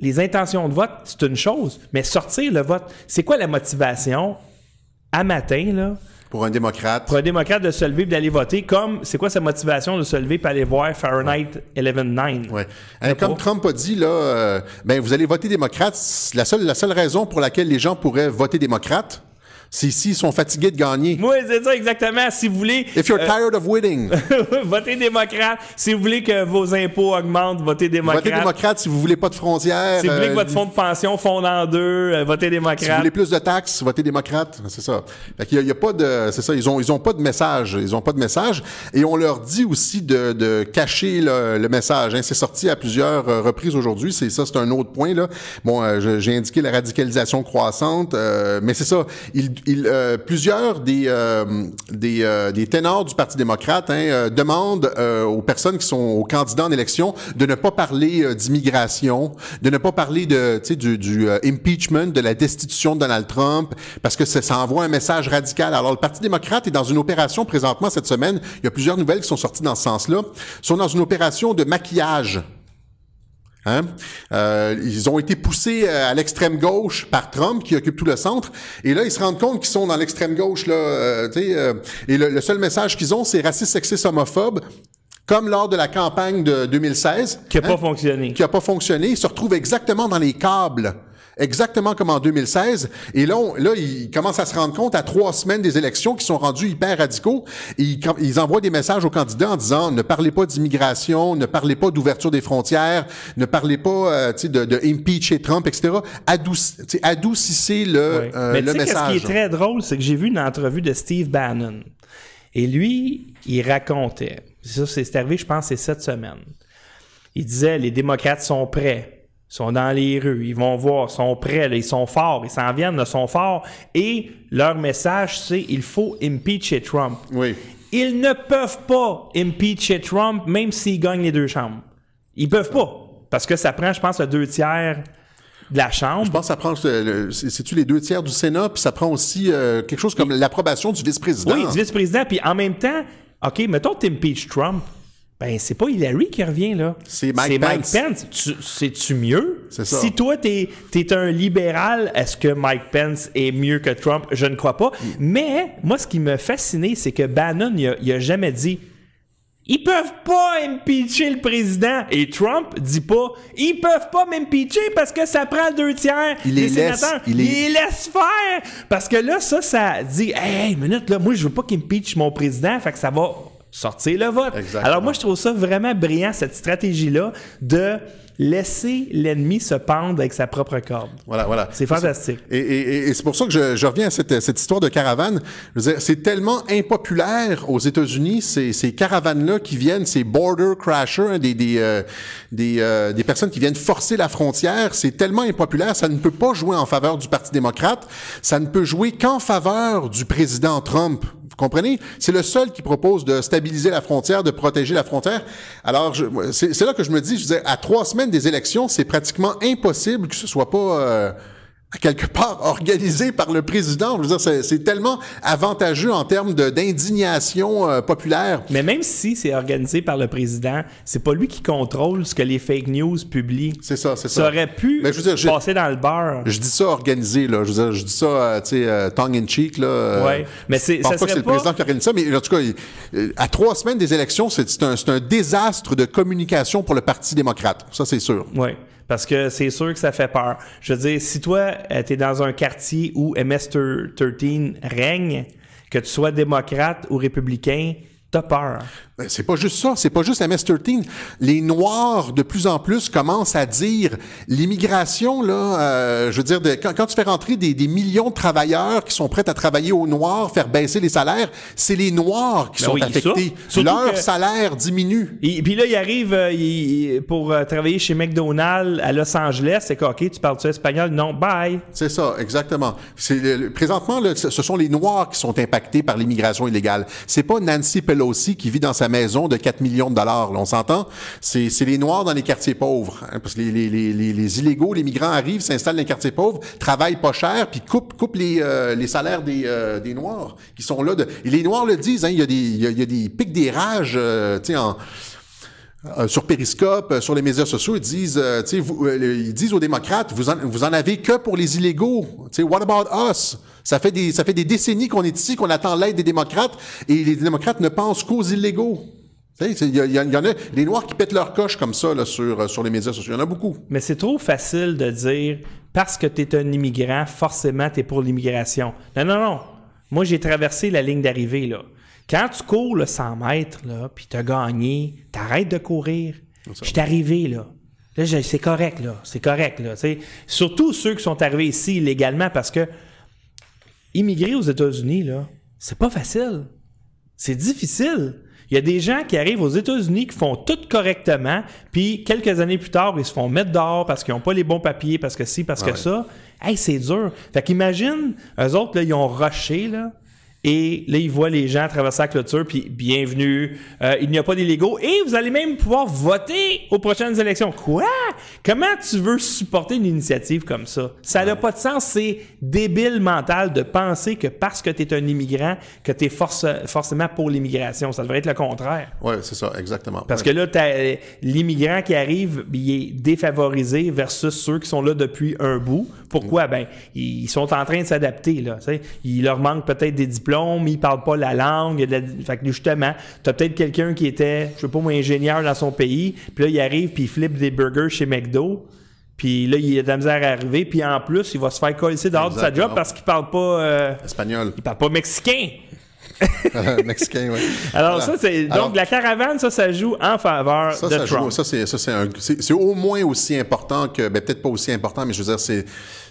les intentions de vote, c'est une chose, mais sortir le vote, c'est quoi la motivation? À matin, là, pour un démocrate. pour un démocrate de se lever et d'aller voter, comme c'est quoi sa motivation de se lever et aller voir Fahrenheit 11.9? Ouais. Hein, comme Trump a dit, là, euh, ben, vous allez voter démocrate. La seule, la seule raison pour laquelle les gens pourraient voter démocrate, c'est s'ils sont fatigués de gagner. Oui, c'est ça exactement. Si vous voulez If you're euh, tired of winning, voter démocrate, si vous voulez que vos impôts augmentent, votez démocrate. votez démocrate si vous voulez pas de frontières. Si vous voulez que euh, votre fonds de pension fonde en deux, euh, votez si vous démocrate. voulez plus de taxes, votez démocrate, c'est ça. Fait qu'il y a, il y a pas de, c'est ça, ils ont, ils ont pas de message, ils ont pas de message, et on leur dit aussi de, de cacher le, le message. hein. C'est sorti à plusieurs reprises aujourd'hui. C'est ça, c'est un autre point là. Bon, j'ai indiqué la radicalisation croissante, euh, mais c'est ça. Il, euh, plusieurs des euh, des, euh, des ténors du Parti démocrate hein, euh, demandent euh, aux personnes qui sont aux candidats en élection de ne pas parler euh, d'immigration, de ne pas parler de, du, du impeachment, de la destitution de Donald Trump, parce que ça, ça envoie un message radical. Alors, le Parti démocrate est dans une opération présentement cette semaine. Il y a plusieurs nouvelles qui sont sorties dans ce sens-là. Ils sont dans une opération de maquillage. Hein? Euh, ils ont été poussés euh, à l'extrême gauche par Trump qui occupe tout le centre et là ils se rendent compte qu'ils sont dans l'extrême gauche là euh, euh, et le, le seul message qu'ils ont c'est raciste sexiste homophobe comme lors de la campagne de 2016 Qui n'a hein, pas fonctionné. qui a pas fonctionné ils se retrouvent exactement dans les câbles exactement comme en 2016 et là on- là ils commencent à se rendre compte à trois semaines des élections qui sont rendus hyper radicaux et ils, envoient des messages aux candidats en disant ne parlez pas d'immigration ne parlez pas d'ouverture des frontières ne parlez pas euh, de, de impeacher Trump etc Adouci- adoucissez le, Oui. euh, Mais le sais, qu'est-ce qui message est très drôle, c'est que j'ai vu une entrevue de Steve Bannon. Et lui, il racontait, ça c'est arrivé, je pense, c'est cette semaine. Il disait, les démocrates sont prêts, sont dans les rues, ils vont voir, sont prêts, là, ils sont forts, ils s'en viennent, là, sont forts. Et leur message, c'est, il faut impeacher Trump. oui Ils ne peuvent pas impeacher Trump, même s'ils gagnent les deux chambres. Ils peuvent pas. Parce que ça prend, je pense, le deux tiers de la chambre. je pense que ça prend euh, c'est-tu les deux tiers du Sénat? Puis ça prend aussi euh, quelque chose comme l'approbation du vice-président Oui, du vice-président. Puis en même temps, OK, mettons que tu impeaches Trump. Ben c'est pas Hillary qui revient là. C'est Mike Pence. Tu- C'est-tu mieux? C'est ça. Si toi, t'es es un libéral, est-ce que Mike Pence est mieux que Trump? Je ne crois pas. Mais moi, ce qui me fascinait, c'est que Bannon, il a, il a jamais dit ils peuvent pas impeacher le président. Et Trump dit pas ils peuvent pas m'impeacher parce que ça prend deux tiers Il des les laisse- sénateurs. il Il les- laisse faire. Parce que là, ça, ça dit hey, une minute, là, moi, je veux pas qu'il impeach mon président. Fait que ça va sortir le vote. Exactement. Alors, moi, je trouve ça vraiment brillant, cette stratégie-là, de laisser l'ennemi se pendre avec sa propre corde. Voilà, voilà. C'est fantastique. Et, et- et- et c'est pour ça que je, je reviens à cette, cette histoire de caravane. C'est tellement impopulaire aux États-Unis, ces, ces caravanes-là qui viennent, ces border crashers, hein, des, des, euh, des, euh, des personnes qui viennent forcer la frontière. C'est tellement impopulaire, ça ne peut pas jouer en faveur du Parti démocrate, ça ne peut jouer qu'en faveur du président Trump. Comprenez? C'est le seul qui propose de stabiliser la frontière, de protéger la frontière. Alors, c'est là que je me dis, je veux à trois semaines des élections, c'est pratiquement impossible que ce soit pas euh, à quelque part organisé par le président. Je veux dire, c'est tellement avantageux en termes d'indignation euh, populaire. Mais même si c'est organisé par le président, c'est pas lui qui contrôle ce que les fake news publient. C'est ça, c'est Ça ça. aurait pu Mais je veux dire, je- passer dans le beurre. Je dis ça organisé, là. Je veux dire, je dis ça, euh, tu sais, euh, tongue in cheek, là. euh, Ouais, mais c'est- je pense ça pas que c'est le président qui organise ça, mais en tout cas, il- euh, à trois semaines des élections, c'est un, c'est un désastre de communication pour le Parti démocrate. Ça, c'est sûr. Oui, parce que c'est sûr que ça fait peur. Je veux dire, si toi, tu es dans un quartier où MS-13 règne, que tu sois démocrate ou républicain, t'as peur. Ben, c'est pas juste ça, c'est pas juste MS-13. Les Noirs, de plus en plus, commencent à dire l'immigration, là, euh, je veux dire, de- quand, quand tu fais rentrer des, des millions de travailleurs qui sont prêts à travailler au noir, faire baisser les salaires, c'est les Noirs qui Ben sont oui, affectés. ça. Leur salaire diminue. Et puis là, il arrive euh, il- pour euh, travailler chez McDonald's à Los Angeles. C'est quoi, OK, tu parles-tu espagnol? Non, bye. C'est ça, exactement. C'est présentement, là, ce sont les Noirs qui sont impactés par l'immigration illégale. C'est pas Nancy Pelosi qui vit dans sa maison de 4 millions de dollars. on s'entend? C'est les Noirs dans les quartiers pauvres, hein, parce que les, les, les, les, illégaux, les migrants arrivent, s'installent dans les quartiers pauvres, travaillent pas cher, puis coupent, coupent les, euh, les salaires des, euh, des Noirs qui sont là. De, et les Noirs le disent. Hein, il y a des y a, y a des pics des rages, euh, tu sais, en euh, sur Periscope, euh, sur les médias sociaux, ils disent, euh, ils disent aux démocrates, vous en, vous en avez que pour les illégaux. Tu sais, what about us? Ça fait des, ça fait des décennies qu'on est ici, qu'on attend l'aide des démocrates, et les démocrates ne pensent qu'aux illégaux. Il y, y y en a, les Noirs qui pètent leur coche comme ça, là, sur, sur les médias sociaux. Il y en a beaucoup. Mais c'est trop facile de dire parce que tu es un immigrant, forcément tu es pour l'immigration. Non, non, non. Moi, j'ai traversé la ligne d'arrivée. là. Quand tu cours le 100 mètres, là, puis tu as gagné, t'arrêtes de courir. Je suis arrivé, là. Là, c'est correct, là. C'est correct, là. Surtout ceux qui sont arrivés ici illégalement parce que immigrer aux États-Unis, là, c'est pas facile. C'est difficile. Il y a des gens qui arrivent aux États-Unis qui font tout correctement, puis quelques années plus tard, ils se font mettre dehors parce qu'ils n'ont pas les bons papiers, parce que ci, parce que ça. Hey, c'est dur. Fait qu'imagine, eux autres, là, ils ont rushé, là. Et là, ils voient les gens traverser la clôture, puis bienvenue, euh, il n'y a pas d'illégaux, et vous allez même pouvoir voter aux prochaines élections. Quoi? Comment tu veux supporter une initiative comme ça? Ça n'a pas de sens, c'est débile mental de penser que parce que tu es un immigrant, que tu es forcément pour l'immigration. Ça devrait être le contraire. Ouais, c'est ça, exactement. Parce Ouais. que là, t'as- l'immigrant qui arrive, il est défavorisé versus ceux qui sont là depuis un bout. Pourquoi? Ben, ils sont en train de s'adapter. Là, tu sais. il leur manque peut-être des diplômes, ils parlent pas la langue. il y a de la- Fait que justement, tu as peut-être quelqu'un qui était, je sais pas moi, ingénieur dans son pays, puis là, il arrive, puis il flippe des burgers chez McDo. Puis là, il a de la misère à arriver. Puis en plus, il va se faire coller dehors de sa job parce qu'il parle pas, euh, Espagnol. il parle pas mexicain. Mexicain, oui. Alors Voilà. ça, c'est donc Alors, la caravane, ça, ça joue en faveur Ça, de ça, Trump. joue, ça, c'est, ça, c'est, un- c'est- c'est au moins aussi important que, ben, peut-être pas aussi important, mais je veux dire, c'est,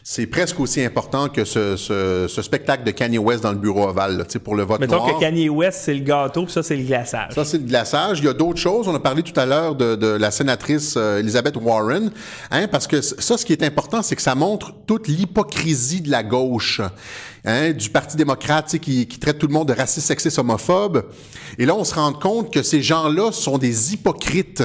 c'est presque aussi important que ce, ce, ce spectacle de Kanye West dans le bureau ovale, là, pour le vote Mettons noir. que Kanye West, c'est le gâteau, puis ça, c'est le glaçage. Ça, c'est le glaçage. Il y a d'autres choses. On a parlé tout à l'heure de, de la sénatrice euh, Elizabeth Warren, hein, parce que ça, ce qui est important, c'est que ça montre toute l'hypocrisie de la gauche, hein, du Parti démocrate, qui, qui traite tout le monde de raciste, sexiste, homophobe. Et là, on se rend compte que ces gens-là sont des hypocrites.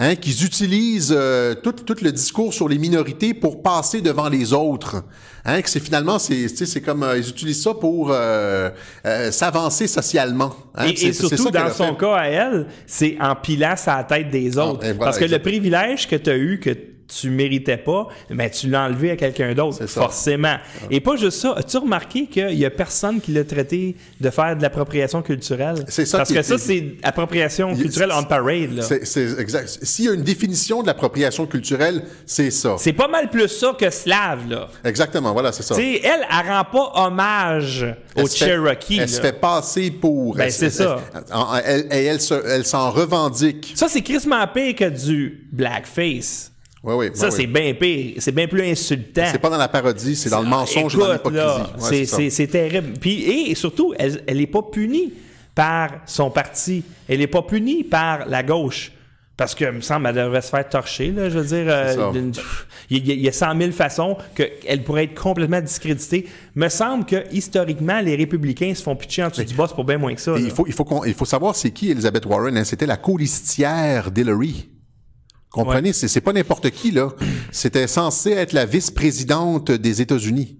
Hein, qu'ils utilisent euh, tout, tout le discours sur les minorités pour passer devant les autres. Hein, que c'est finalement, c'est, c'est comme euh, ils utilisent ça pour euh, euh, s'avancer socialement. hein. Et, C'est- et surtout, ça dans son fait. cas à elle, c'est en pilant sa tête des autres. et voilà, Parce que exact. le privilège que tu as eu, que tu méritais pas, ben, tu l'as enlevé à quelqu'un d'autre, forcément. Et pas juste ça. As-tu remarqué qu'il y a personne qui l'a traité de faire de l'appropriation culturelle? C'est ça Parce que ça, c'est appropriation culturelle on parade, là. C'est, exact. S'il y a une définition de l'appropriation culturelle, c'est ça. C'est pas mal plus ça que slave, là. Exactement, voilà, c'est ça. Tu sais, elle, elle rend pas hommage Elle aux se fait- Cherokee. Elle se fait passer pour. Ben, c'est ça. Elle, elle, elle, elle s'en revendique. Ça, c'est crissement pire que du blackface. Oui, oui. Ça, oui, c'est bien pire. C'est bien plus insultant. C'est pas dans la parodie, c'est dans le mensonge et dans Écoute, l'hypocrisie. Ouais, c'est- terrible. Puis, et surtout, elle n'est pas punie par son parti. Elle n'est pas punie par la gauche. Parce que, me semble, elle devrait se faire torcher, là, je veux dire. euh, Il y, a- il y a 100 000 façons qu'elle pourrait être complètement discréditée. Me semble que, historiquement, les républicains se font pitcher en dessous du boss pour bien moins que ça. Et là. il faut, il faut, qu'on- il faut savoir c'est qui Elizabeth Warren. hein. C'était la colistière d'Hillary. Comprenez, c'est, c'est pas n'importe qui, là. C'était censé être la vice-présidente des États-Unis.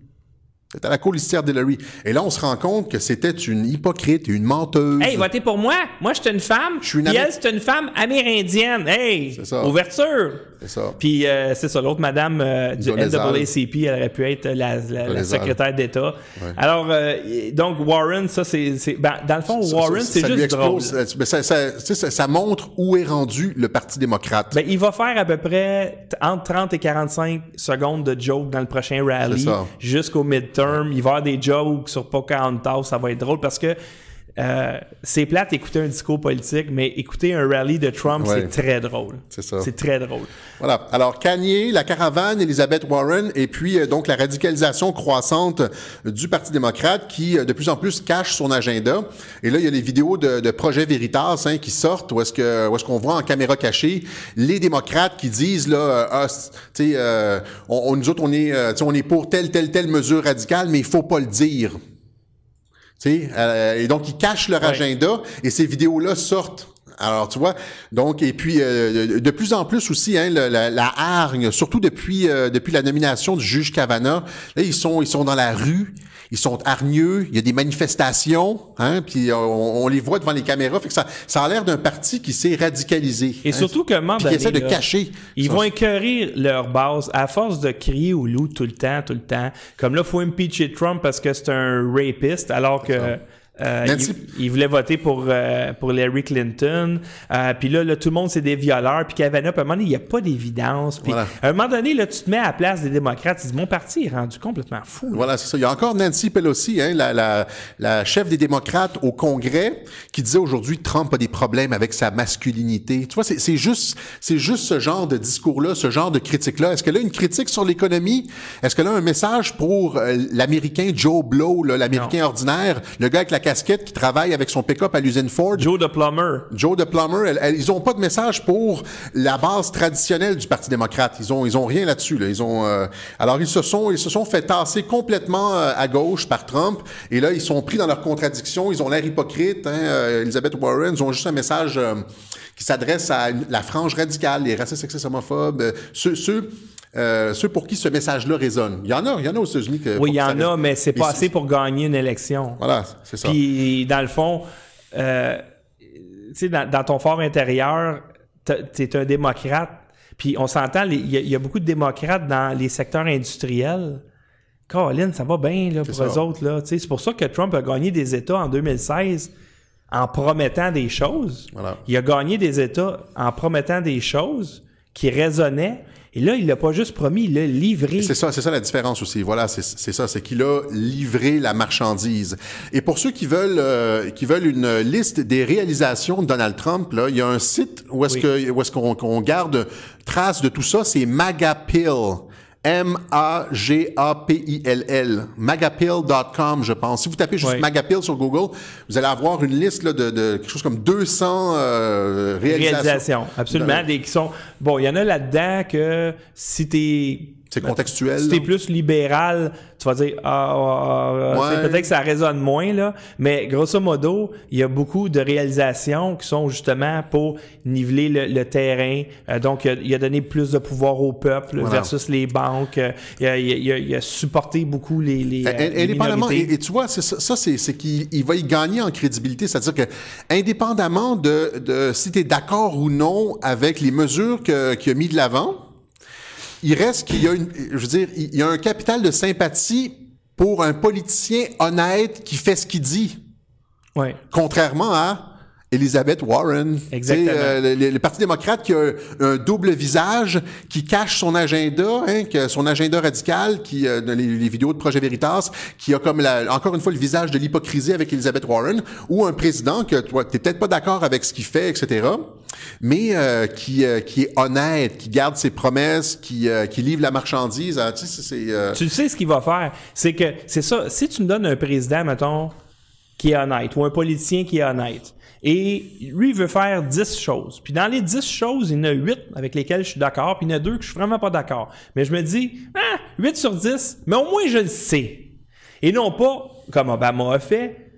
C'était la colistière d'Hillary. Et là, on se rend compte que c'était une hypocrite, une menteuse. Hey, votez pour moi. Moi, je suis une femme. Je suis une Puis elle, c'est une femme amérindienne. Hey, C'est ça. ouverture. Ça. Puis euh, c'est ça, l'autre madame euh, du. NAACP, elle aurait pu être la, la- la Dolezal. secrétaire d'État. Alors, euh, donc Warren, ça, c'est... ben, dans le fond, Warren, c'est juste drôle. explose, euh, ben, ça, ça- ça- ça montre où est rendu le Parti démocrate. Ben, il va faire à peu près entre 30 et 45 secondes de joke dans le prochain ça. jusqu'au midterm. Il va y avoir des jokes sur Pocahontas, ça va être drôle parce que euh, c'est plate d'écouter un discours politique, mais écouter un rallye de Trump, Ouais. c'est très drôle. C'est ça. C'est très drôle. Voilà. Alors, Kanye, la caravane, Elizabeth Warren, et puis euh, donc la radicalisation croissante du Parti démocrate qui, euh, de plus en plus, cache son agenda. Et là, il y a les vidéos de, de Projet Veritas hein, qui sortent, où est-ce que où est-ce qu'on voit en caméra cachée les démocrates qui disent là, euh, ah, tu sais, on, on- nous autres, on est, on est pour telle, telle, telle mesure radicale, mais il faut pas le dire. Tu sais, euh, et donc ils cachent leur Ouais. agenda et ces vidéos-là sortent. Alors tu vois, donc et puis euh, de plus en plus aussi hein, le- la, la hargne, surtout depuis euh, depuis la nomination du juge Kavanaugh, là ils sont ils sont dans la rue, ils sont hargneux, il y a des manifestations, hein, puis on, on les voit devant les caméras, fait que ça ça a l'air d'un parti qui s'est radicalisé. Et hein, surtout moment puis qui essaie de là, cacher. Ils vont écœurer leur base à force de crier au loup tout le temps, tout le temps. Comme là, il faut impeacher Trump parce que c'est un rapiste, alors que euh, il, il voulait voter pour, euh, pour Larry Clinton. Euh, puis là, là, tout le monde, c'est des violeurs. Puis Kavanaugh, à un moment donné, il n'y a pas d'évidence. Puis Voilà. à un moment donné, là, tu te mets à la place des démocrates. Tu dis, mon parti est rendu complètement fou. là. Voilà, c'est ça. Il y a encore Nancy Pelosi, hein, la, la, la chef des démocrates au Congrès, qui disait aujourd'hui que Trump a des problèmes avec sa masculinité. Tu vois, c'est c'est juste, c'est juste ce genre de discours-là, ce genre de critique-là. Est-ce qu'elle a une critique sur l'économie? Est-ce qu'elle a un message pour euh, l'Américain Joe Blow, là, l'Américain ordinaire, le gars avec la casquette qui travaille avec son pick-up à l'usine Ford? Joe the Plumber. Joe de Plummer, elle- elle- ils ont pas de message pour la base traditionnelle du Parti démocrate. Ils ont, ils ont rien là-dessus. Là. Ils ont, euh, alors ils se sont, ils se sont fait tasser complètement euh, à gauche par Trump. Et là, ils sont pris dans leurs contradictions. Ils ont l'air hypocrites. Hein, euh, Elizabeth Warren, ils ont juste un message qui s'adresse à une- la frange radicale, les racistes, sexistes, homophobes, ceux, ceux, euh, ceux pour qui ce message-là résonne. Il y en a, il y en a aux États-Unis. Oui, il y en a, mais c'est pas assez pour gagner une élection. Voilà, c'est ça. Puis, dans le fond, euh, tu sais, dans, dans ton fort intérieur, tu es un démocrate. Puis, on s'entend, il y, a- il y a beaucoup de démocrates dans les secteurs industriels. Caroline, ça va bien là, pour ça. eux autres. Là. C'est pour ça que Trump a gagné des États en 2016 en promettant des choses. Voilà. Il a gagné des États en promettant des choses qui résonnaient. Et là, il l'a pas juste promis, il l'a livré. C'est ça, c'est ça la différence aussi. Voilà, c'est ça, c'est qu'il a livré la marchandise. Et pour ceux qui veulent, euh, qui veulent une liste des réalisations de Donald Trump, là, il y a un site où est-ce Oui. que, où est-ce qu'on qu'on garde trace de tout ça. C'est Magapill. M-A-G-A-P-I-L-L. Magapill.com, je pense. Si vous tapez juste Oui. Magapill sur Google, vous allez avoir une liste là, de, de quelque chose comme 200 euh, réalisations. réalisations. Absolument. Des, qui sont, bon, il y en a là-dedans que si t'es C'est contextuel. Si t'es plus libéral, tu vas dire ah, ah, ah, Ouais. peut-être que ça résonne moins là, mais grosso modo, il y a beaucoup de réalisations qui sont justement pour niveler le, le terrain. Euh, donc, il a, il a donné plus de pouvoir au peuple Voilà. versus les banques. Euh, il, a, il a- il a supporté beaucoup les, les, euh, In- les Indépendamment, et, et tu vois, ça, ça, c'est, qu'il il va y gagner en crédibilité. C'est-à-dire que, indépendamment de, de si tu es d'accord ou non avec les mesures qu'il a mis de l'avant, il reste qu'il y a une, je veux dire, il y a un capital de sympathie pour un politicien honnête qui fait ce qu'il dit. Ouais. Contrairement à Elizabeth Warren. Exactement. Euh, le, le Parti démocrate qui a un double visage, qui cache son agenda, hein, que son agenda radical, qui euh, dans les, les vidéos de Projet Veritas, qui a comme la- encore une fois le visage de l'hypocrisie avec Elizabeth Warren, ou un président que toi, t'es peut-être pas d'accord avec ce qu'il fait, etc. Mais euh, qui, euh, qui est honnête, qui garde ses promesses, qui, euh, qui livre la marchandise. Ah, tu sais, c'est- euh, Tu sais ce qu'il va faire. C'est que, c'est ça, si tu me donnes un président, mettons, qui est honnête, ou un politicien qui est honnête, et lui, il veut faire 10 choses. Puis dans les 10 choses, il y en a 8 avec lesquelles je suis d'accord, puis il y en a 2 que je suis vraiment pas d'accord. Mais je me dis, ah, 8 sur 10, mais au moins je le sais. Et non pas, comme Obama a fait,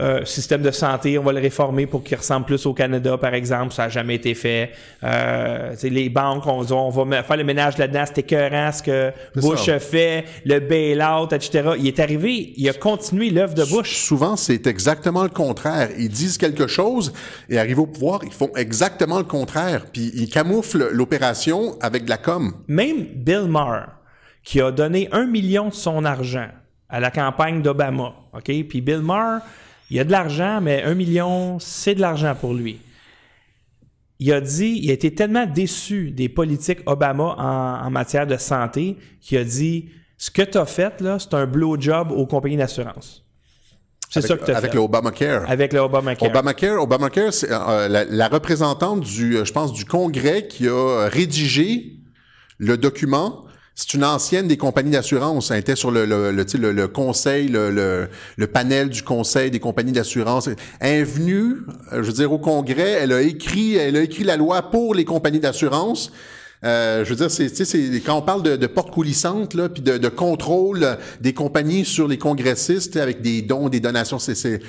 euh, système de santé, on va le réformer pour qu'il ressemble plus au Canada, par exemple. Ça n'a jamais été fait. Euh, les banques, on, on va faire le ménage là-dedans. C'était écœurant ce que C'est Bush ça. a fait, le bail-out, etc. Il est arrivé, il a continué l'œuvre de Bush. Souvent, c'est exactement le contraire. Ils disent quelque chose et arrivent au pouvoir, ils font exactement le contraire. Puis ils camouflent l'opération avec de la com. Même Bill Maher, qui a donné un million de son argent à la campagne d'Obama, OK? Puis Bill Maher, il a de l'argent, mais un million, c'est de l'argent pour lui. Il a dit, il a été tellement déçu des politiques Obama en, en matière de santé qu'il a dit, ce que tu as fait, là, c'est un blowjob aux compagnies d'assurance. C'est ça que tu as avec fait. le Obamacare. Avec le Obamacare. Obamacare, Obamacare, c'est euh, la, la représentante du, euh, je pense, du Congrès qui a rédigé le document. C'est une ancienne des compagnies d'assurance. Elle était sur le, conseil, le, panel du conseil des compagnies d'assurance. Elle est venue, euh, je veux dire, au Congrès. Elle a écrit, elle a écrit la loi pour les compagnies d'assurance. Euh, je veux dire, c'est, c'est quand on parle de, de porte coulissante là, puis de, de contrôle des compagnies sur les congressistes avec des dons, des donations, c'est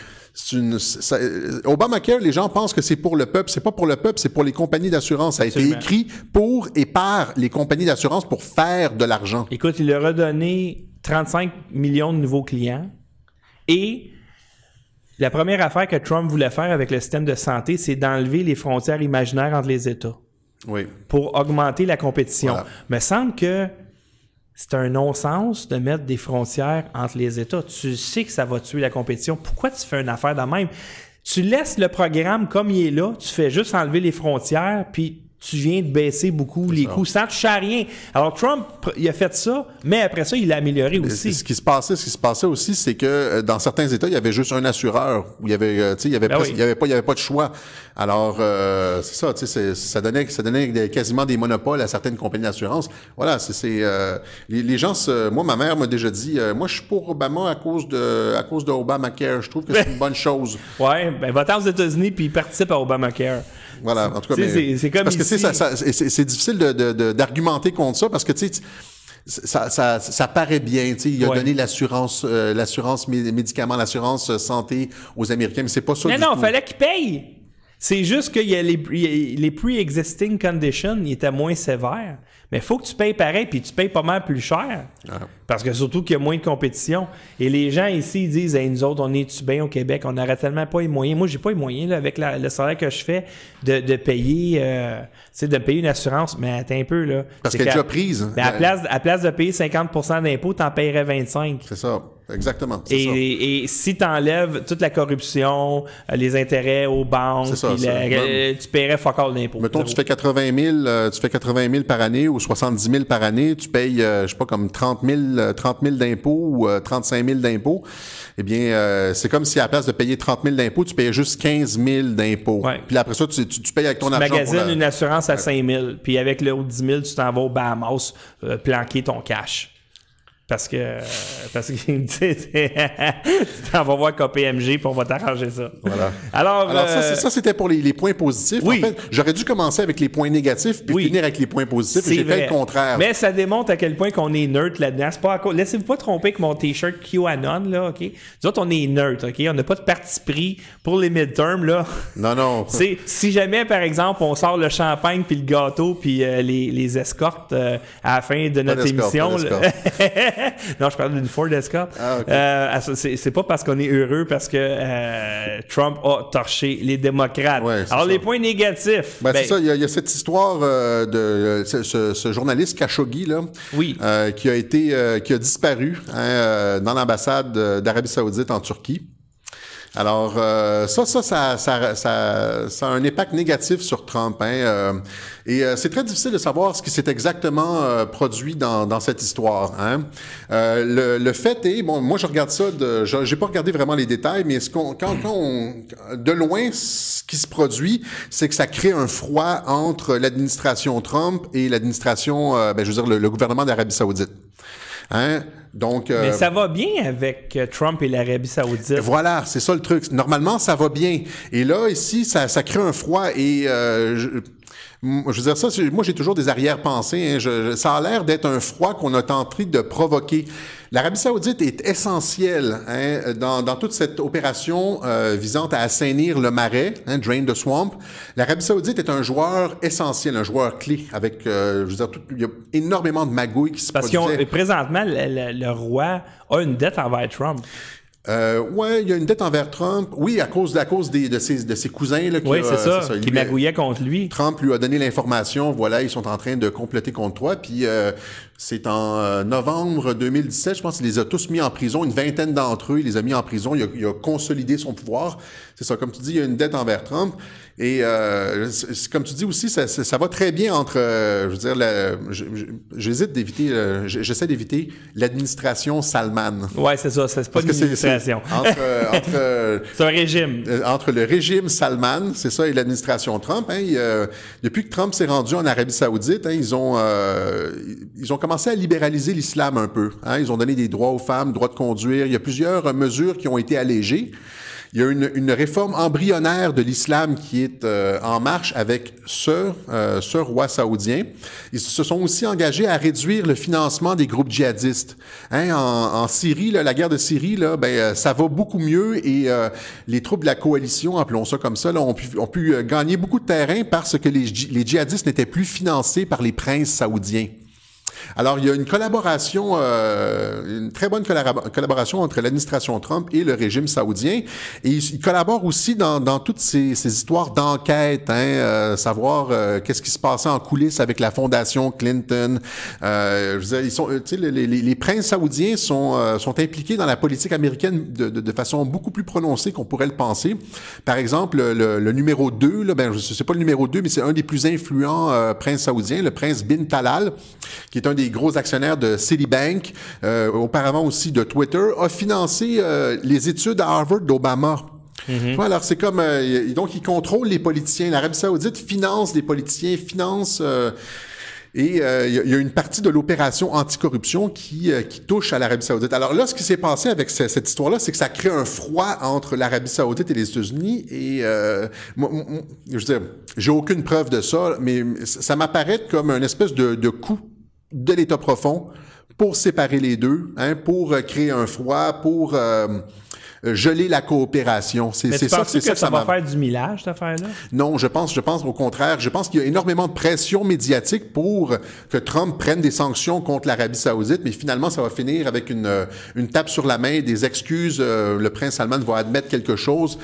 une. ça- euh, Obamacare, les gens pensent que c'est pour le peuple. C'est pas pour le peuple, c'est pour les compagnies d'assurance. Ça a été écrit pour et par les compagnies d'assurance pour faire de l'argent. Écoute, il leur a donné 35 millions de nouveaux clients. Et la première affaire que Trump voulait faire avec le système de santé, c'est d'enlever les frontières imaginaires entre les États Oui. pour augmenter la compétition. Voilà. Mais semble que c'est un non-sens de mettre des frontières entre les États. Tu sais que ça va tuer la compétition. Pourquoi tu fais une affaire de même? Tu laisses le programme comme il est là, tu fais juste enlever les frontières, puis tu viens de baisser beaucoup les coûts sans toucher à rien. Alors Trump, il a fait ça, mais après ça, il l'a amélioré aussi. Ce qui se passait, ce qui se passait aussi, c'est que euh, dans certains États, il y avait juste un assureur où il y avait, euh, tu sais, il y avait, Ben presque- oui. il y avait pas, il y avait pas de choix. Alors, euh, c'est ça, tu sais, ça donnait, ça donnait des- quasiment des monopoles à certaines compagnies d'assurance. Voilà, c'est, euh, les, les gens, moi, ma mère m'a déjà dit, euh, moi, je suis pour Obama à cause de, à cause de Obamacare. Je trouve que c'est une bonne chose. Ouais, ben va-t'en aux États-Unis puis participe à Obamacare. Voilà, en tout cas, c'est- comme parce que tu sais, ici. ça, ça- c'est, c'est difficile de, de- de- d'argumenter contre ça parce que tu sais. Ça, ça, ça paraît bien, tu sais, il a Ouais. donné l'assurance, euh, l'assurance mé- médicaments, l'assurance euh, santé aux Américains, mais c'est pas ça Mais du non, tout. fallait qu'il paye. C'est juste que y a les, les pre-existing conditions, ils étaient moins sévères. Mais il faut que tu payes pareil, puis tu payes pas mal plus cher. Ah. Parce que surtout qu'il y a moins de compétition. Et les gens ici, ils disent, Hey, nous autres, on est-tu bien au Québec? On n'aurait tellement pas les moyens. Moi, j'ai pas les moyens, là, avec la- le salaire que je fais, de, de payer, euh, tu sais, de payer une assurance. Mais attends un peu, là. Parce qu'elle est déjà prise. Mais à Euh, place, à place de payer 50% d'impôts, t'en paierais 25 C'est ça, exactement. et, et si tu enlèves toute la corruption, euh, les intérêts aux banques, ça, la- euh, tu paierais fuck all d'impôts. Mettons, tu fais 80 000, euh, tu fais 80 000 par année ou 70 000 par année, tu payes, euh, je sais pas, comme 30 000, euh, 30 000 d'impôts ou euh, 35 000 d'impôts. Eh bien, euh, c'est comme si à la place de payer 30 000 d'impôts, tu payais juste 15 000 d'impôts. Ouais. Puis après ça, tu, tu, tu payes avec ton Tu argent pour magasines la- une assurance à 5 000, puis avec le haut 10 000, tu t'en vas au Bahamas euh, planquer ton cash. Parce que, parce que, tu sais, on va voir KPMG pour on va t'arranger ça. Voilà. Alors, Alors ça, euh, ça, c'était pour les, les points positifs. Oui. En fait, j'aurais dû commencer avec les poinns négatifs puis Oui. finir avec les points positifs. c'est J'ai fait le contraire. Mais ça démontre à quel point qu'on est neutre là-dedans. C'est pas à Laissez-vous pas tromper avec mon t-shirt QAnon, là, OK? Nous autres, on est neutre, OK? On n'a pas de parti pris pour les midterms, là. Non, non. C'est si jamais par exemple on sort le champagne puis le gâteau puis euh, les, les escortes euh, à la fin de notre émission. non, je parle d'une Ford Escort. Ah. Euh, c'est pas parce qu'on est heureux parce que euh, Trump a torché les démocrates. Ouais, Alors ça. les points négatifs. Ben, ben, c'est ça, il y, a, il y a cette histoire euh, de ce, ce- ce journaliste Khashoggi là, Oui. qui a été qui a disparu hein, dans l'ambassade d'Arabie Saoudite en Turquie. Alors euh, ça, ça, ça, ça, ça, a un impact négatif sur Trump. Hein, euh, et euh, c'est très difficile de savoir ce qui s'est exactement euh, produit dans, dans cette histoire. Hein. Euh, le, le fait est, bon, moi je regarde ça, de, je- j'ai pas regardé vraiment les détails, mais ce qu'on, quand on, de loin, ce qui se produit, c'est que ça crée un froid entre l'administration Trump et l'administration, euh, ben, je veux dire, le, le gouvernement d'Arabie Saoudite. Hein? Donc, euh, mais ça va bien avec euh, Trump et l'Arabie Saoudite. voilà, c'est ça le truc. Normalement, ça va bien. Et là, ici, ça, ça crée un froid. Et euh, je, veux dire ça, moi j'ai toujours des arrière-pensées. hein. Je- je- ça a l'air d'être un froid qu'on a tenté de provoquer. L'Arabie saoudite est essentielle hein, dans, dans toute cette opération euh, visant à assainir le marais, hein, drain the swamp. L'Arabie saoudite est un joueur essentiel, un joueur clé. Avec, euh, je veux dire, tout- il y a énormément de magouilles qui se Parce que présentement, le, le- le roi a une dette envers Trump. Euh, ouais, il y a une dette envers Trump. Oui, à cause, à cause des, de, ses, de ses cousins. Là, qui Oui, c'est ça, qui lui a- magouillait contre lui. Trump lui a donné l'information, voilà, ils sont en train de compléter contre toi. Puis euh, c'est en euh, novembre 2017, je pense qu'il les a tous mis en prison, une vingtaine d'entre eux, il les a mis en prison, il a, il a consolidé son pouvoir. C'est ça, comme tu dis, il y a une dette envers Trump. Et euh, comme tu dis aussi, ça, ça, ça va très bien entre, euh, je veux dire, la- je- je- j'hésite d'éviter, euh, j'essaie d'éviter l'administration Salman. Ouais, c'est ça. C'est pas Parce une que c'est entre, entre C'est un régime. entre le régime Salman, c'est ça, et l'administration Trump. Hein, il, depuis que Trump s'est rendu en Arabie Saoudite, hein, ils ont ils ont commencé à libéraliser l'islam un peu. Hein, ils ont donné des droits aux femmes, droit de conduire. Il y a plusieurs euh, mesures qui ont été allégées. Il y a une, une réforme embryonnaire de l'islam qui est euh, en marche avec ce, euh, ce roi saoudien. Ils se sont aussi engagés à réduire le financement des groupes djihadistes. Hein, en, en Syrie, là, la guerre de Syrie, là, ben, euh, ça va beaucoup mieux et euh, les troupes de la coalition, appelons ça comme ça, là, ont pu, ont pu euh, gagner beaucoup de terrain parce que les, les djihadistes n'étaient plus financés par les princes saoudiens. Alors, il y a une collaboration, euh, une très bonne collab- collaboration entre l'administration Trump et le régime saoudien. Et ils, collaborent aussi dans, toutes ces, histoires d'enquête, hein, euh, savoir euh, qu'est-ce qui se passait en coulisses avec la fondation Clinton. Euh, je veux dire, ils sont, euh, les, les- les princes saoudiens sont, impliqués dans la politique américaine de, façon beaucoup plus prononcée qu'on pourrait le penser. Par exemple, le, numéro 2, là, ben, je sais pas le numéro 2, mais c'est un des plus influents princes saoudiens, le prince Bin Talal, qui est un des gros actionnaires de Citibank, euh, auparavant aussi de Twitter, a financé euh, les études à Harvard d'Obama. Tu vois, alors c'est comme euh, y- donc ils contrôlent les politiciens. L'Arabie Saoudite finance les politiciens, finance euh, et euh, il y, a- il y a une partie de l'opération anticorruption qui, euh, qui touche à l'Arabie Saoudite. Alors là, ce qui s'est passé avec ce- cette histoire-là, c'est que ça crée un froid entre l'Arabie Saoudite et les États-Unis. Et euh, moi, je veux dire, j'ai aucune preuve de ça, mais ça m'apparaît comme un espèce de, de coup de l'État profond pour séparer les deux, hein, pour euh, créer un froid, pour euh, euh, geler la coopération. C'est ça, c'est que ça va faire du millage, cette affaire-là? non, je pense, je pense au contraire. Je pense qu'il y a énormément de pression médiatique pour que Trump prenne des sanctions contre l'Arabie Saoudite, mais finalement, ça va finir avec une, une tape sur la main, des excuses. euh, le prince Salman va admettre quelque chose.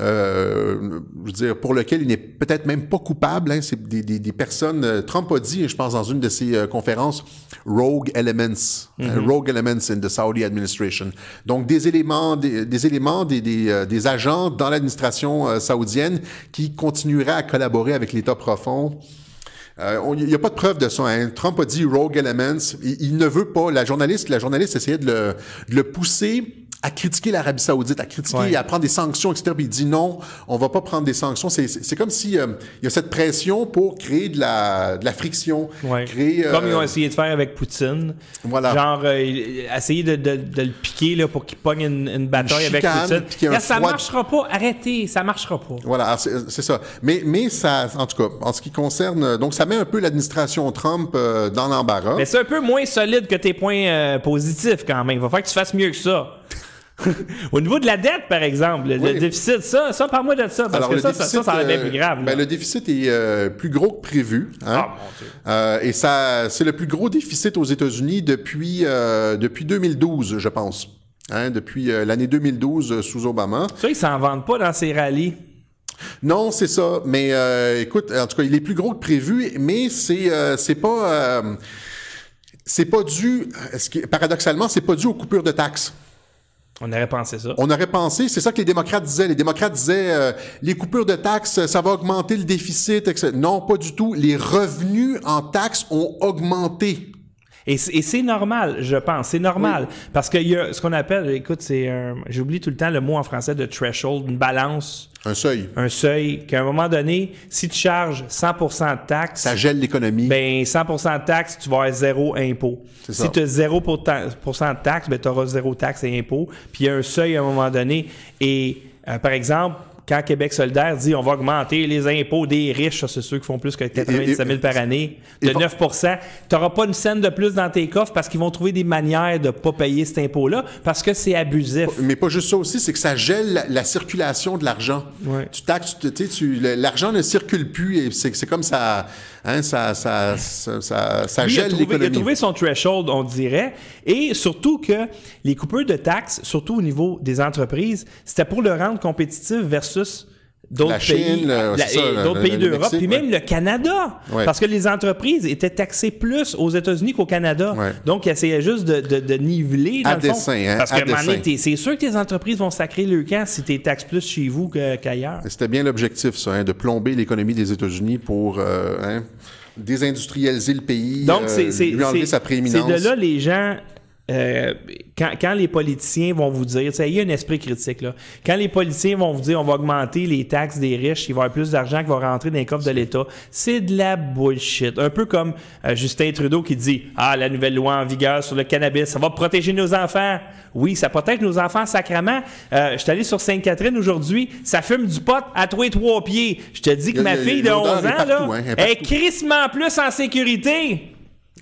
Euh, je veux dire, pour lequel il n'est peut-être même pas coupable. Hein, c'est des, des, des personnes. euh, Trump a dit, je pense, dans une de ses euh, conférences, rogue elements, hein, rogue elements in the Saudi administration. Donc des éléments, des, des éléments, des, des, euh, des agents dans l'administration euh, saoudienne qui continueraient à collaborer avec l'État profond. Euh, on- Il n'y a pas de preuve de ça. hein. Trump a dit rogue elements. Il, il ne veut pas. La journaliste, la journaliste essayait de le, de le pousser à critiquer l'Arabie Saoudite, à critiquer, Ouais. à prendre des sanctions, etc. Puis il dit non, on va pas prendre des sanctions. C'est- comme si euh, il y a cette pression pour créer de la, de la friction, Ouais. créer. euh, Comme ils ont essayé de faire avec Poutine. Voilà. Genre, euh, essayer de, de- de le piquer là, pour qu'il pogne une, une bataille Une avec Poutine. Là, ça froid- marchera pas. Arrêtez, ça marchera pas. Voilà, c'est ça. Mais, mais ça, en tout cas, en ce qui concerne, donc ça met un peu l'administration Trump dans l'embarras. Mais c'est un peu moins solide que tes points positifs quand même. Il va falloir que tu fasses mieux que ça. Au niveau de la dette, par exemple, le, déficit, ça, ça parle-moi de ça, parce Alors, que ça, ça, ça, ça a l'air bien euh, plus grave. ben, le déficit est euh, plus gros que prévu. hein. Ah, mon Dieu. Euh, et ça, c'est le plus gros déficit aux États-Unis depuis, euh, depuis 2012, je pense. Hein, depuis euh, l'année 2012 euh, sous Obama. Ça, ils s'en vendent pas dans ces rallyes. Non, c'est ça. Mais euh, écoute, en tout cas, il est plus gros que prévu, mais c'est euh, c'est pas euh, c'est pas dû. paradoxalement, c'est pas dû aux coupures de taxes. On aurait pensé ça. On aurait pensé, c'est ça que les démocrates disaient. Les démocrates disaient euh, les coupures de taxes, ça va augmenter le déficit, etc. Non, pas du tout. Les revenus en taxes ont augmenté. Et, c'est normal, je pense. C'est normal. Parce qu'il y a ce qu'on appelle, écoute, c'est un. J'oublie tout le temps le mot en français de threshold, une balance, Un seuil. un seuil, qu'à un moment donné, si tu charges 100% de taxes, Ça gèle l'économie. ben 100% de taxes, tu vas avoir zéro impôt. C'est Si tu as 0% de taxes, ben tu auras zéro taxe et impôt. Puis il y a un seuil à un moment donné. Et euh, par exemple, quand Québec solidaire dit on va augmenter les impôts des riches, c'est ceux qui font plus que 97 000 par année, de et faut- 9 tu n'auras pas une scène de plus dans tes coffres parce qu'ils vont trouver des manières de ne pas payer cet impôt-là parce que c'est abusif. Mais pas juste ça aussi, c'est que ça gèle la, la circulation de l'argent. Ouais. Tu taxes, tu, tu l'argent ne circule plus et c'est comme ça, hein, ça, ça, ça, ça, Lui, gèle trouvé, il a l'économie. trouvé son threshold, on dirait. Et surtout que les coupures de taxes, surtout au niveau des entreprises, c'était pour le rendre compétitif versus d'autres pays, le- d'autres pays d'Europe, puis même ouais. le Canada. Ouais. Parce que les entreprises étaient taxées plus aux États-Unis qu'au Canada. Ouais. Donc, ils essayaient juste de, de- de niveler. Dans À le fond. dessein, hein, Parce à t'es- c'est sûr que tes entreprises vont sacrer le camp si tu taxes plus chez vous que- qu'ailleurs. C'était bien l'objectif, ça, hein, de plomber l'économie des États-Unis pour euh, hein, désindustrialiser le pays, Donc, euh, lui enlever sa prééminence. c'est de là les gens. Euh, quand, quand les politiciens vont vous dire, il y a un esprit critique là. Quand les politiciens vont vous dire, on va augmenter les taxes des riches, il va y avoir plus d'argent qui va rentrer dans les coffres de l'État, c'est de la bullshit. Un peu comme euh, Justin Trudeau qui dit, ah la nouvelle loi en vigueur sur le cannabis, ça va protéger nos enfants. Oui, ça protège nos enfants sacrement. Euh, je suis allé sur Sainte-Catherine aujourd'hui, ça fume du pot à trois et trois pieds. Je te dis que a- ma a- fille de l'odeur 11 est ans partout, là, hein, est crissement plus en sécurité.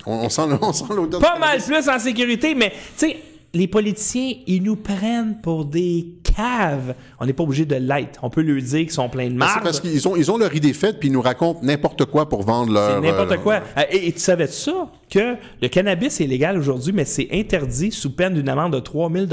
On, on sent, on sent l'odeur. Pas mal plus en sécurité, mais tu sais, les politiciens, ils nous prennent pour des caves. On n'est pas obligé de l'être. On peut leur dire qu'ils sont pleins de C'est marde. parce qu'ils ont, ils ont leur idée faite, puis ils nous racontent n'importe quoi pour vendre leur... C'est n'importe euh, quoi. Euh, Et, et tu savais ça? Que le cannabis est légal aujourd'hui, mais c'est interdit sous peine d'une amende de 3000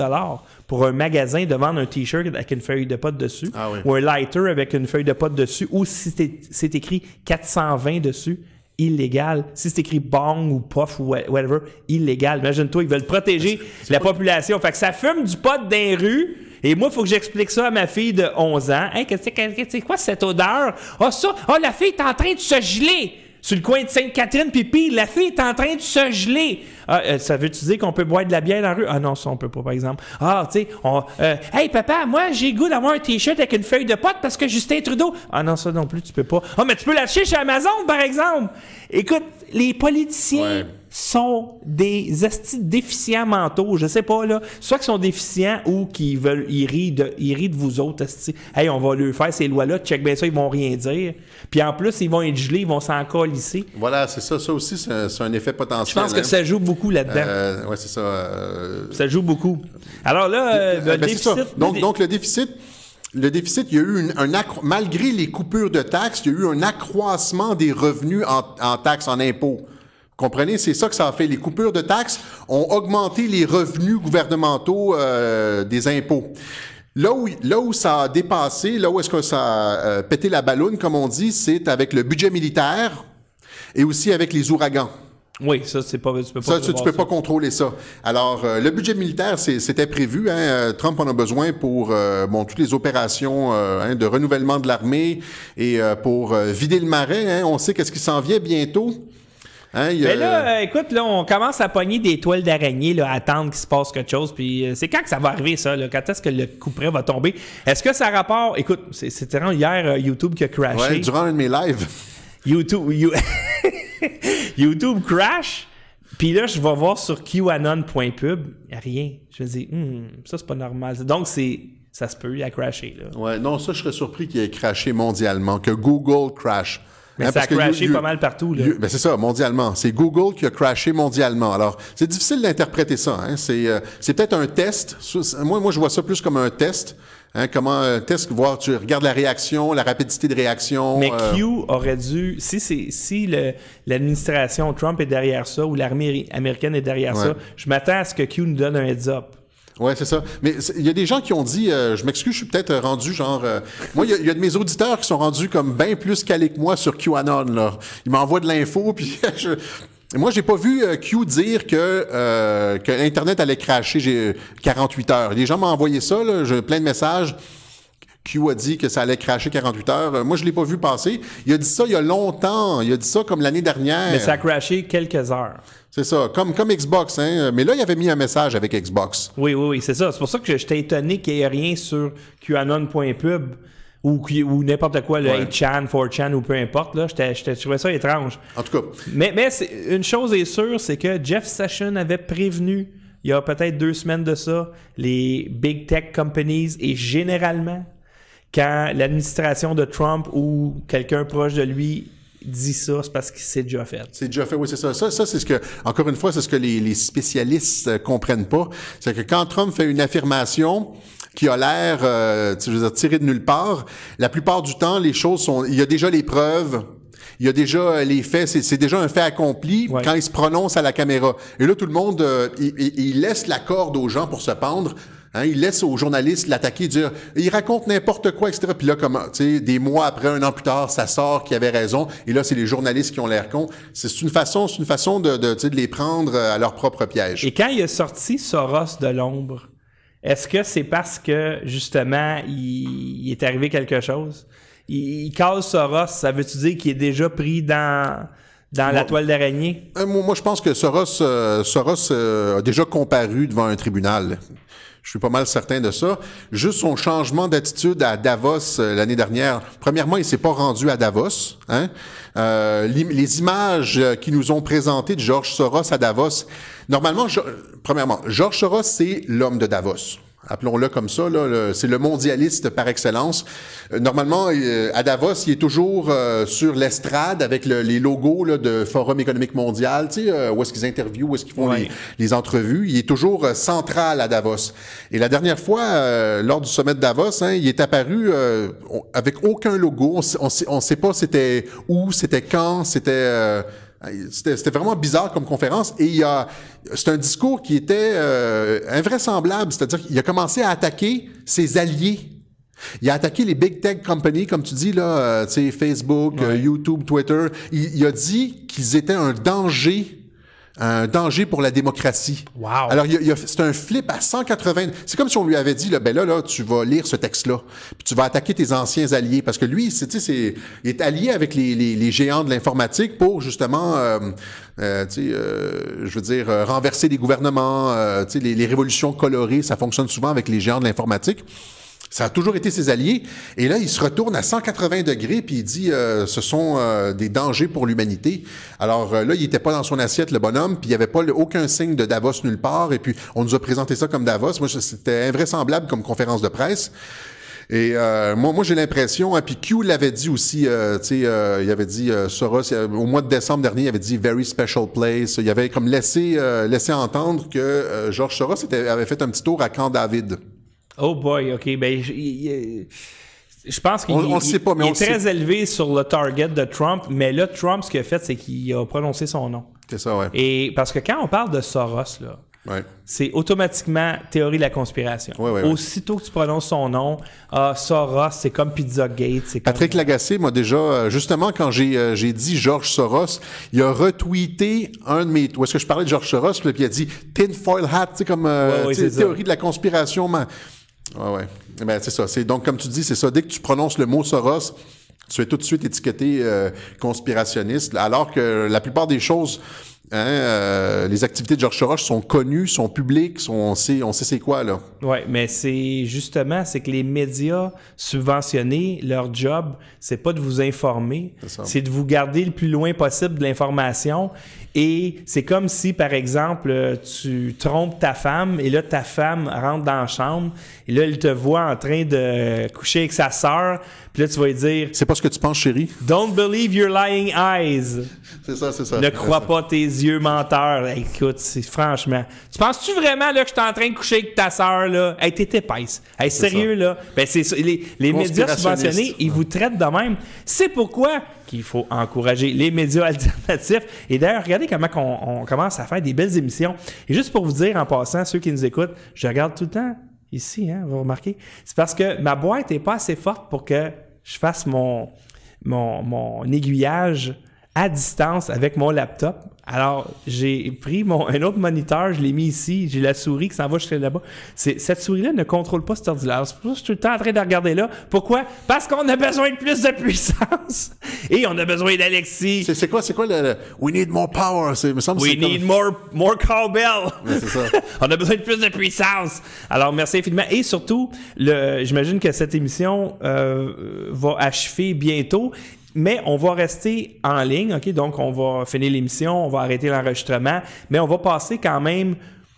pour un magasin de vendre un T-shirt avec une feuille de pote dessus, Ah oui. ou un lighter avec une feuille de pote dessus, ou si c'est écrit 420 dessus, illégal. Si c'est écrit bong ou puff ou wha- whatever, illégal. Imagine-toi, ils veulent protéger la population. Fait que ça fume du pot dans les rues. Et moi, il faut que j'explique ça à ma fille de 11 ans. Hey, qu'est-ce que c'est- c'est quoi cette odeur? Ah, ça, ah, la fille est en train de se geler sur le coin de Sainte-Catherine, puis pire, la fille est en train de se geler. Ah, euh, ça veut-tu dire qu'on peut boire de la bière dans la rue? Ah non, ça, on peut pas, par exemple. Ah, tu sais, on... euh, Hey, papa, moi, j'ai goût d'avoir un T-shirt avec une feuille de pote parce que Justin Trudeau... Ah non, ça non plus, tu peux pas. Ah, mais tu peux l'acheter chez Amazon, par exemple. Écoute, les politiciens... sont des estis déficients mentaux, je sais pas là, soit qu'ils sont déficients ou qu'ils veulent ils rient de ils rient de vous autres estis. Hey, on va leur faire ces lois là, check bien ça, ils vont rien dire. Puis en plus, ils vont être gelés, ils vont s'en colisser. Voilà, c'est ça. Ça aussi, c'est un, effet potentiel. Je pense que hein. ça joue beaucoup là-dedans. Euh, ouais, c'est ça. euh, Ça joue beaucoup. Alors là, euh, le ben, déficit. Donc, le dé- donc le déficit, le déficit, il y a eu une- un accro- malgré les coupures de taxes, il y a eu un accroissement des revenus en, en taxes, en impôts. Comprenez, c'est ça que ça a fait. Les coupures de taxes ont augmenté les revenus gouvernementaux euh, des impôts. Là où, là où ça a dépassé, là où est-ce que ça a euh, pété la balloune, comme on dit, c'est avec le budget militaire et aussi avec les ouragans. Oui, ça c'est pas tu peux pas Ça, tu, tu peux ça. pas contrôler ça. Alors, euh, le budget militaire, c'est- c'était prévu. Hein, euh, Trump en a besoin pour euh, bon toutes les opérations euh, hein, de renouvellement de l'armée et euh, pour vider le marais. Hein, on sait qu'est-ce qui s'en vient bientôt. Hein, il y a- Mais là, euh, écoute, là, on commence à pogner des toiles d'araignée, là, à attendre qu'il se passe quelque chose. Puis euh, c'est quand que ça va arriver, ça? Là? Quand est-ce que le coup près va tomber? Est-ce que ça rapport... Écoute, c'est- c'était vraiment hier euh, YouTube qui a crashé. ouais, durant un de mes lives. YouTube, You- YouTube crash? Puis là, je vais voir sur QAnon.pub. Rien. Je me dis, Hmm, ça, c'est pas normal. Donc, c'est... Ça se peut, il a crashé, là. Ouais, non, ça, je serais surpris qu'il ait craché mondialement, que Google crash. Mais Hein, ça a crashé pas mal partout, là. you- ben c'est ça, mondialement. C'est Google qui a crashé mondialement. Alors, c'est difficile d'interpréter ça. Hein. C'est, euh, c'est peut-être un test. Moi, moi, je vois ça plus comme un test. Hein, comment un test, voir, tu regardes la réaction, la rapidité de réaction. Mais euh, Q aurait dû, si c'est si le- l'administration Trump est derrière ça ou l'armée américaine est derrière ça, je m'attends à ce que Q nous donne un heads up. Ouais, c'est ça. Mais il y a des gens qui ont dit, euh, je m'excuse, je suis peut-être rendu genre. euh, moi, il y, a- de mes auditeurs qui sont rendus comme bien plus calés que moi sur QAnon. Là. Ils m'envoient de l'info, puis je. Moi, j'ai pas vu euh, Q dire que, euh, que Internet allait cracher j'ai 48 heures. Les gens m'ont envoyé ça, là, plein de messages. Q a dit que ça allait cracher 48 heures. Moi, je l'ai pas vu passer. Il a dit ça il y a longtemps. Il a dit ça comme l'année dernière. Mais ça a crashé quelques heures. C'est ça, comme, comme Xbox. Hein. Mais là, il avait mis un message avec Xbox. Oui, oui, oui, c'est ça. C'est pour ça que j'étais étonné qu'il n'y ait rien sur QAnon.pub ou, n'importe quoi, le Ouais. 8chan, 4chan ou peu importe. Là, j'étais, j'étais- je trouvais ça étrange. En tout cas, Mais, mais une chose est sûre, c'est que Jeff Sessions avait prévenu, il y a peut-être deux semaines de ça, les big tech companies et généralement, quand l'administration de Trump ou quelqu'un proche de lui dit ça, c'est parce qu'il s'est déjà fait. C'est déjà fait, oui, c'est ça. Ça, ça c'est ce que, encore une fois, c'est ce que les, les spécialistes euh, comprennent pas. C'est que quand Trump fait une affirmation qui a l'air, euh, tu- je veux dire, tirée de nulle part, la plupart du temps, les choses sont, il y a déjà les preuves. Il y a déjà euh, les faits, c'est, c'est déjà un fait accompli Ouais. quand il se prononce à la caméra. Et là, tout le monde, euh, il laisse la corde aux gens pour se pendre. Hein, il laisse aux journalistes l'attaquer, dire il raconte n'importe quoi, etc. Puis là, comme tu sais, des mois après, un an plus tard, ça sort qu'il avait raison. Et là, c'est les journalistes qui ont l'air cons. C'est une façon, c'est une façon de, de, tu sais, de les prendre euh, à leur propre piège. Et quand il a sorti Soros de l'ombre, est-ce que c'est parce que, justement, il, il est arrivé quelque chose? Il, il cause Soros, ça veut-tu dire qu'il est déjà pris dans, dans la toile d'araignée? Euh, moi, moi, je pense que Soros, euh, Soros euh, a déjà comparu devant un tribunal. Je suis pas mal certain de ça. Juste son changement d'attitude à Davos euh, l'année dernière. Premièrement, il s'est pas rendu à Davos. Hein? Euh, les images euh, qui nous ont présentées de Georges Soros à Davos. Normalement, Jo- premièrement, Georges Soros, c'est l'homme de Davos. Appelons-le comme ça, là, le- c'est le mondialiste par excellence. Euh, normalement, euh, à Davos, il est toujours euh, sur l'estrade avec le- les logos là, de Forum économique mondial, tu sais, euh, où est-ce qu'ils interviewent, où est-ce qu'ils font les, les entrevues. Il est toujours euh, central à Davos. Et la dernière fois, euh, lors du sommet de Davos, hein, il est apparu euh, avec aucun logo. On on sait pas c'était où, c'était quand, c'était... euh, c'était c'était vraiment bizarre comme conférence et il y a c'est un discours qui était euh, invraisemblable, c'est-à-dire qu'il a commencé à attaquer ses alliés. Il a attaqué les big tech companies, comme tu dis là, euh, Facebook, euh, YouTube, Twitter. Il, il a dit qu'ils étaient un danger, un danger pour la démocratie. Wow. Alors c'est un flip à 180. C'est comme si on lui avait dit là, ben là là, tu vas lire ce texte-là, puis tu vas attaquer tes anciens alliés parce que lui, c'est, tu sais, c'est, il est allié avec les, les, les géants de l'informatique pour justement, euh, euh, tu sais, euh, je veux dire, euh, renverser des gouvernements. euh, tu sais, les, les révolutions colorées, ça fonctionne souvent avec les géants de l'informatique. Ça a toujours été ses alliés. Et là, il se retourne à 180 degrés puis il dit euh, ce sont euh, des dangers pour l'humanité. Alors euh, là, il était pas dans son assiette, le bonhomme, puis il n'y avait pas aucun signe de Davos nulle part. Et puis, on nous a présenté ça comme Davos. Moi, c'était invraisemblable comme conférence de presse. Et euh, moi, moi j'ai l'impression, hein, puis Q l'avait dit aussi, euh, tu sais, euh, il avait dit, euh, Soros, au mois de décembre dernier, il avait dit « very special place ». Il avait comme laissé, euh, laissé entendre que euh, Georges Soros avait fait un petit tour à Camp David. Oh boy, ok. Ben, je, pense qu'il On- sait pas, mais il on est très sait. élevé sur le target de Trump. Mais là, Trump, ce qu'il a fait, c'est qu'il a prononcé son nom. C'est ça, ouais. Et parce que quand on parle de Soros, là, ouais. c'est automatiquement théorie de la conspiration. Ouais, ouais. Aussitôt que tu prononces son nom, ah, Soros, c'est comme Pizzagate. C'est comme... Patrick Lagacé m'a déjà, euh, justement, quand j'ai euh, j'ai dit Georges Soros, il a retweeté un de mes... Où est-ce que je parlais de Georges Soros, puis il a dit « tinfoil hat », tu sais, comme euh, ça. théorie de la conspiration. man. Ouais, ouais. Eh Ben, c'est ça. C'est, donc, comme tu dis, c'est ça. Dès que tu prononces le mot Soros, tu es tout de suite étiqueté euh, conspirationniste, alors que la plupart des choses, hein, euh, les activités de George Soros sont connues, sont publiques, sont, on sait, on sait c'est quoi là. Oui, mais c'est justement, c'est que les médias subventionnés, leur job, c'est pas de vous informer, c'est de vous garder le plus loin possible de l'information. Et c'est comme si, par exemple, euh, tu trompes ta femme et là, ta femme rentre dans la chambre et là, elle te voit en train de coucher avec sa sœur. Puis là, tu vas lui dire C'est pas ce que tu penses, chérie? Don't believe your lying eyes. C'est ça, c'est ça. Ne crois ça. pas tes yeux menteurs. Hey, écoute, c'est franchement. Tu penses-tu vraiment là, que je suis en train de coucher avec ta sœur? Là? Hey, t'es épaisse. Hey, sérieux, là? Ben, c'est ça. Les, les médias subventionnés, ils vous traitent de même. C'est pourquoi qu'il faut encourager les médias alternatifs. Et d'ailleurs, regardez comment on, on commence à faire des belles émissions. Et juste pour vous dire, en passant, ceux qui nous écoutent, je regarde tout le temps ici, hein, vous remarquez. C'est parce que ma boîte n'est pas assez forte pour que je fasse mon, mon, mon aiguillage à distance avec mon laptop. Alors, j'ai pris mon, un autre moniteur, je l'ai mis ici, j'ai la souris qui s'en va jusqu'à là-bas. C'est, cette souris-là ne contrôle pas cet ordinateur. C'est pour ça que je suis tout le temps en train de regarder là. Pourquoi? Parce qu'on a besoin de plus de puissance. Et on a besoin d'Alexis. C'est, quoi, c'est quoi le, le- We need more power? C'est, me semble We comme- need more, more cowbell. c'est ça. On a besoin de plus de puissance. Alors, merci infiniment. Et surtout, le, j'imagine que cette émission euh, va achever bientôt. Mais on va rester en ligne, OK? Donc, on va finir l'émission, on va arrêter l'enregistrement, mais on va passer quand même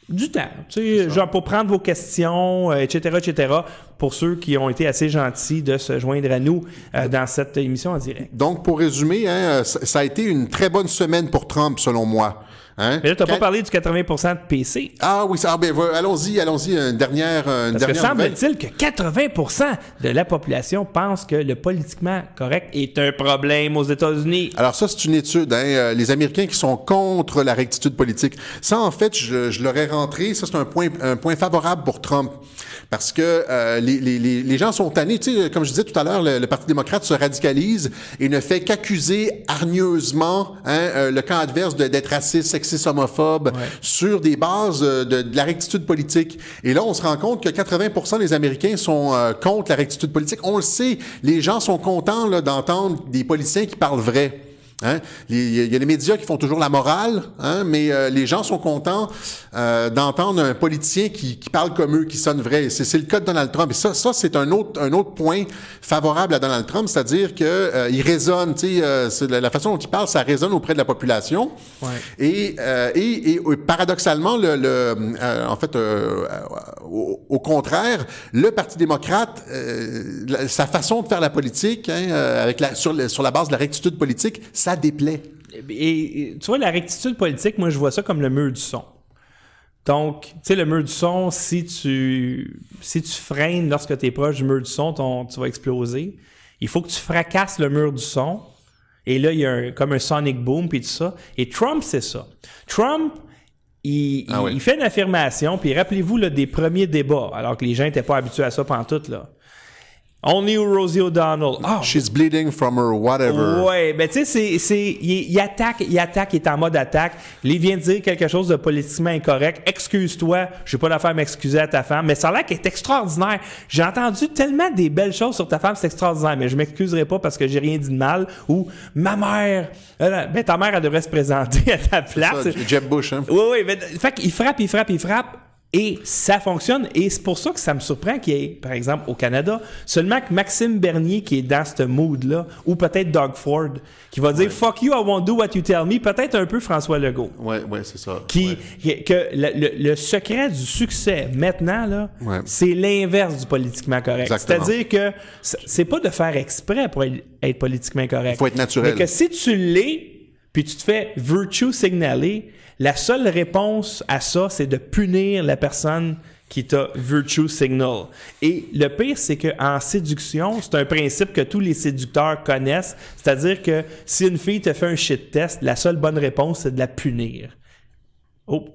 du temps, tu sais, genre pour prendre vos questions, euh, etc., etc., pour ceux qui ont été assez gentils de se joindre à nous euh, dans cette émission en direct. Donc, pour résumer, hein, ça, ça a été une très bonne semaine pour Trump, selon moi. Hein? Mais là, tu n'as Quand- pas parlé du 80% de PC. Ah oui, ça, ah, ben, allons-y, allons-y, une dernière, une Parce que dernière semble-t-il que 80% de la population pense que le politiquement correct est un problème aux États-Unis. Alors ça, c'est une étude. Hein, euh, les Américains qui sont contre la rectitude politique. Ça, en fait, je, je l'aurais rentré. Ça, c'est un point, un point favorable pour Trump. Parce que euh, les, les, les, gens sont tannés. Tu sais, comme je disais tout à l'heure, le, le Parti démocrate se radicalise et ne fait qu'accuser hargneusement hein, euh, le camp adverse d'être raciste, sexiste, homophobe, sur des bases euh, de, de la rectitude politique. Et là, on se rend compte que 80% des Américains sont euh, contre la rectitude politique. On le sait, les gens sont contents d'entendre des politiciens qui parlent vrai. Hein? Il y a les médias qui font toujours la morale, hein? mais euh, les gens sont contents euh, d'entendre un politicien qui, qui parle comme eux, qui sonne vrai. C'est le cas de Donald Trump. Et ça, ça c'est un autre, un autre point favorable à Donald Trump, c'est-à-dire que euh, il résonne. tu sais, Euh, la, la façon dont il parle, ça résonne auprès de la population. Ouais. Et, euh, et, et, paradoxalement, le, le, euh, en fait, euh, au, au contraire, le Parti démocrate, euh, la- sa façon de faire la politique, hein, euh, avec la, sur, le- sur la base de la rectitude politique, ça déplaît. Et, et tu vois, la rectitude politique, moi, je vois ça comme le mur du son. Donc, tu sais, le mur du son, si tu, si tu freines lorsque tu es proche du mur du son, ton, tu vas exploser. Il faut que tu fracasses le mur du son. Et là, il y a un- comme un sonic boom, puis tout ça. Et Trump, c'est ça. Trump, il, Ah il- oui. il fait une affirmation, puis rappelez-vous là, des premiers débats, alors que les gens n'étaient pas habitués à ça pendant tout, là. Only Rosie O'Donnell. Ah, She's bleeding from her whatever. Ouais, ben tu sais, c'est, c'est, il, il attaque, il attaque, il est en mode attaque. Il vient de dire quelque chose de politiquement incorrect. Excuse-toi, j'ai pas d'affaire à m'excuser à ta femme, mais ça a l'air qu'elle est extraordinaire. J'ai entendu tellement des belles choses sur ta femme, c'est extraordinaire, mais je m'excuserai pas parce que j'ai rien dit de mal. Ou ma mère, euh, ben ta mère elle devrait se présenter à ta place. Ça, Jeb Bush, hein? Oui, oui. mais- Fait qu'il frappe, il frappe, il frappe. Et ça fonctionne. Et c'est pour ça que ça me surprend qu'il y ait, par exemple, au Canada, seulement que Maxime Bernier qui est dans ce mood-là, ou peut-être Doug Ford, qui va dire Fuck you, I won't do what you tell me. Peut-être un peu François Legault. Ouais, ouais, c'est ça. Qui, Ouais. que le, le- le secret du succès maintenant, là, Ouais. c'est l'inverse du politiquement correct. C'est-à-dire que c'est pas de faire exprès pour être, être politiquement correct. Il faut être naturel. Mais que si tu l'es, puis tu te fais virtue signaler, la seule réponse à ça, c'est de punir la personne qui t'a virtue signal. Et le pire, c'est qu'en séduction, c'est un principe que tous les séducteurs connaissent. C'est-à-dire que si une fille te fait un shit test, la seule bonne réponse, c'est de la punir. Oh.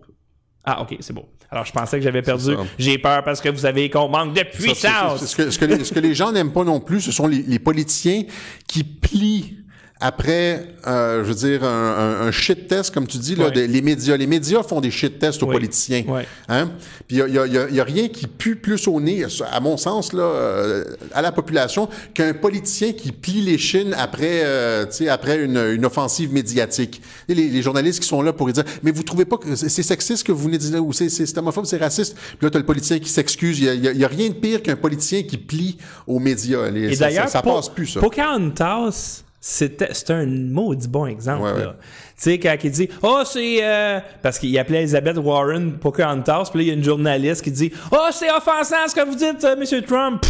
Ah, ok, c'est bon. Alors, je pensais que j'avais perdu. J'ai peur parce que vous savez qu'on manque de Ça, puissance. Ce que, ce que les, ce que les gens n'aiment pas non plus, ce sont les, les politiciens qui plient après, euh, je veux dire, un, un, shit test, comme tu dis, là, les médias. Les médias font des shit tests aux politiciens. Hein? Puis il n'y a, y a, y a, rien qui pue plus au nez, à mon sens, là, euh, à la population, qu'un politicien qui plie les chines après, euh, après une, une, offensive médiatique. Et les, les, journalistes qui sont là pour dire, mais vous trouvez pas que c'est sexiste que vous venez de dire, ou c'est homophobe, c'est raciste. Puis là, tu as le politicien qui s'excuse. Il n'y a, a, rien de pire qu'un politicien qui plie aux médias. Et d'ailleurs, ça, ça, passe plus, ça. Pocahontas c'est un maudit bon exemple. Tu sais, quand il dit Oh, c'est. Euh, parce qu'il appelait Elizabeth Warren Pocahontas, puis là, il y a une journaliste qui dit Oh, c'est offensant ce que vous dites, euh, M. Trump.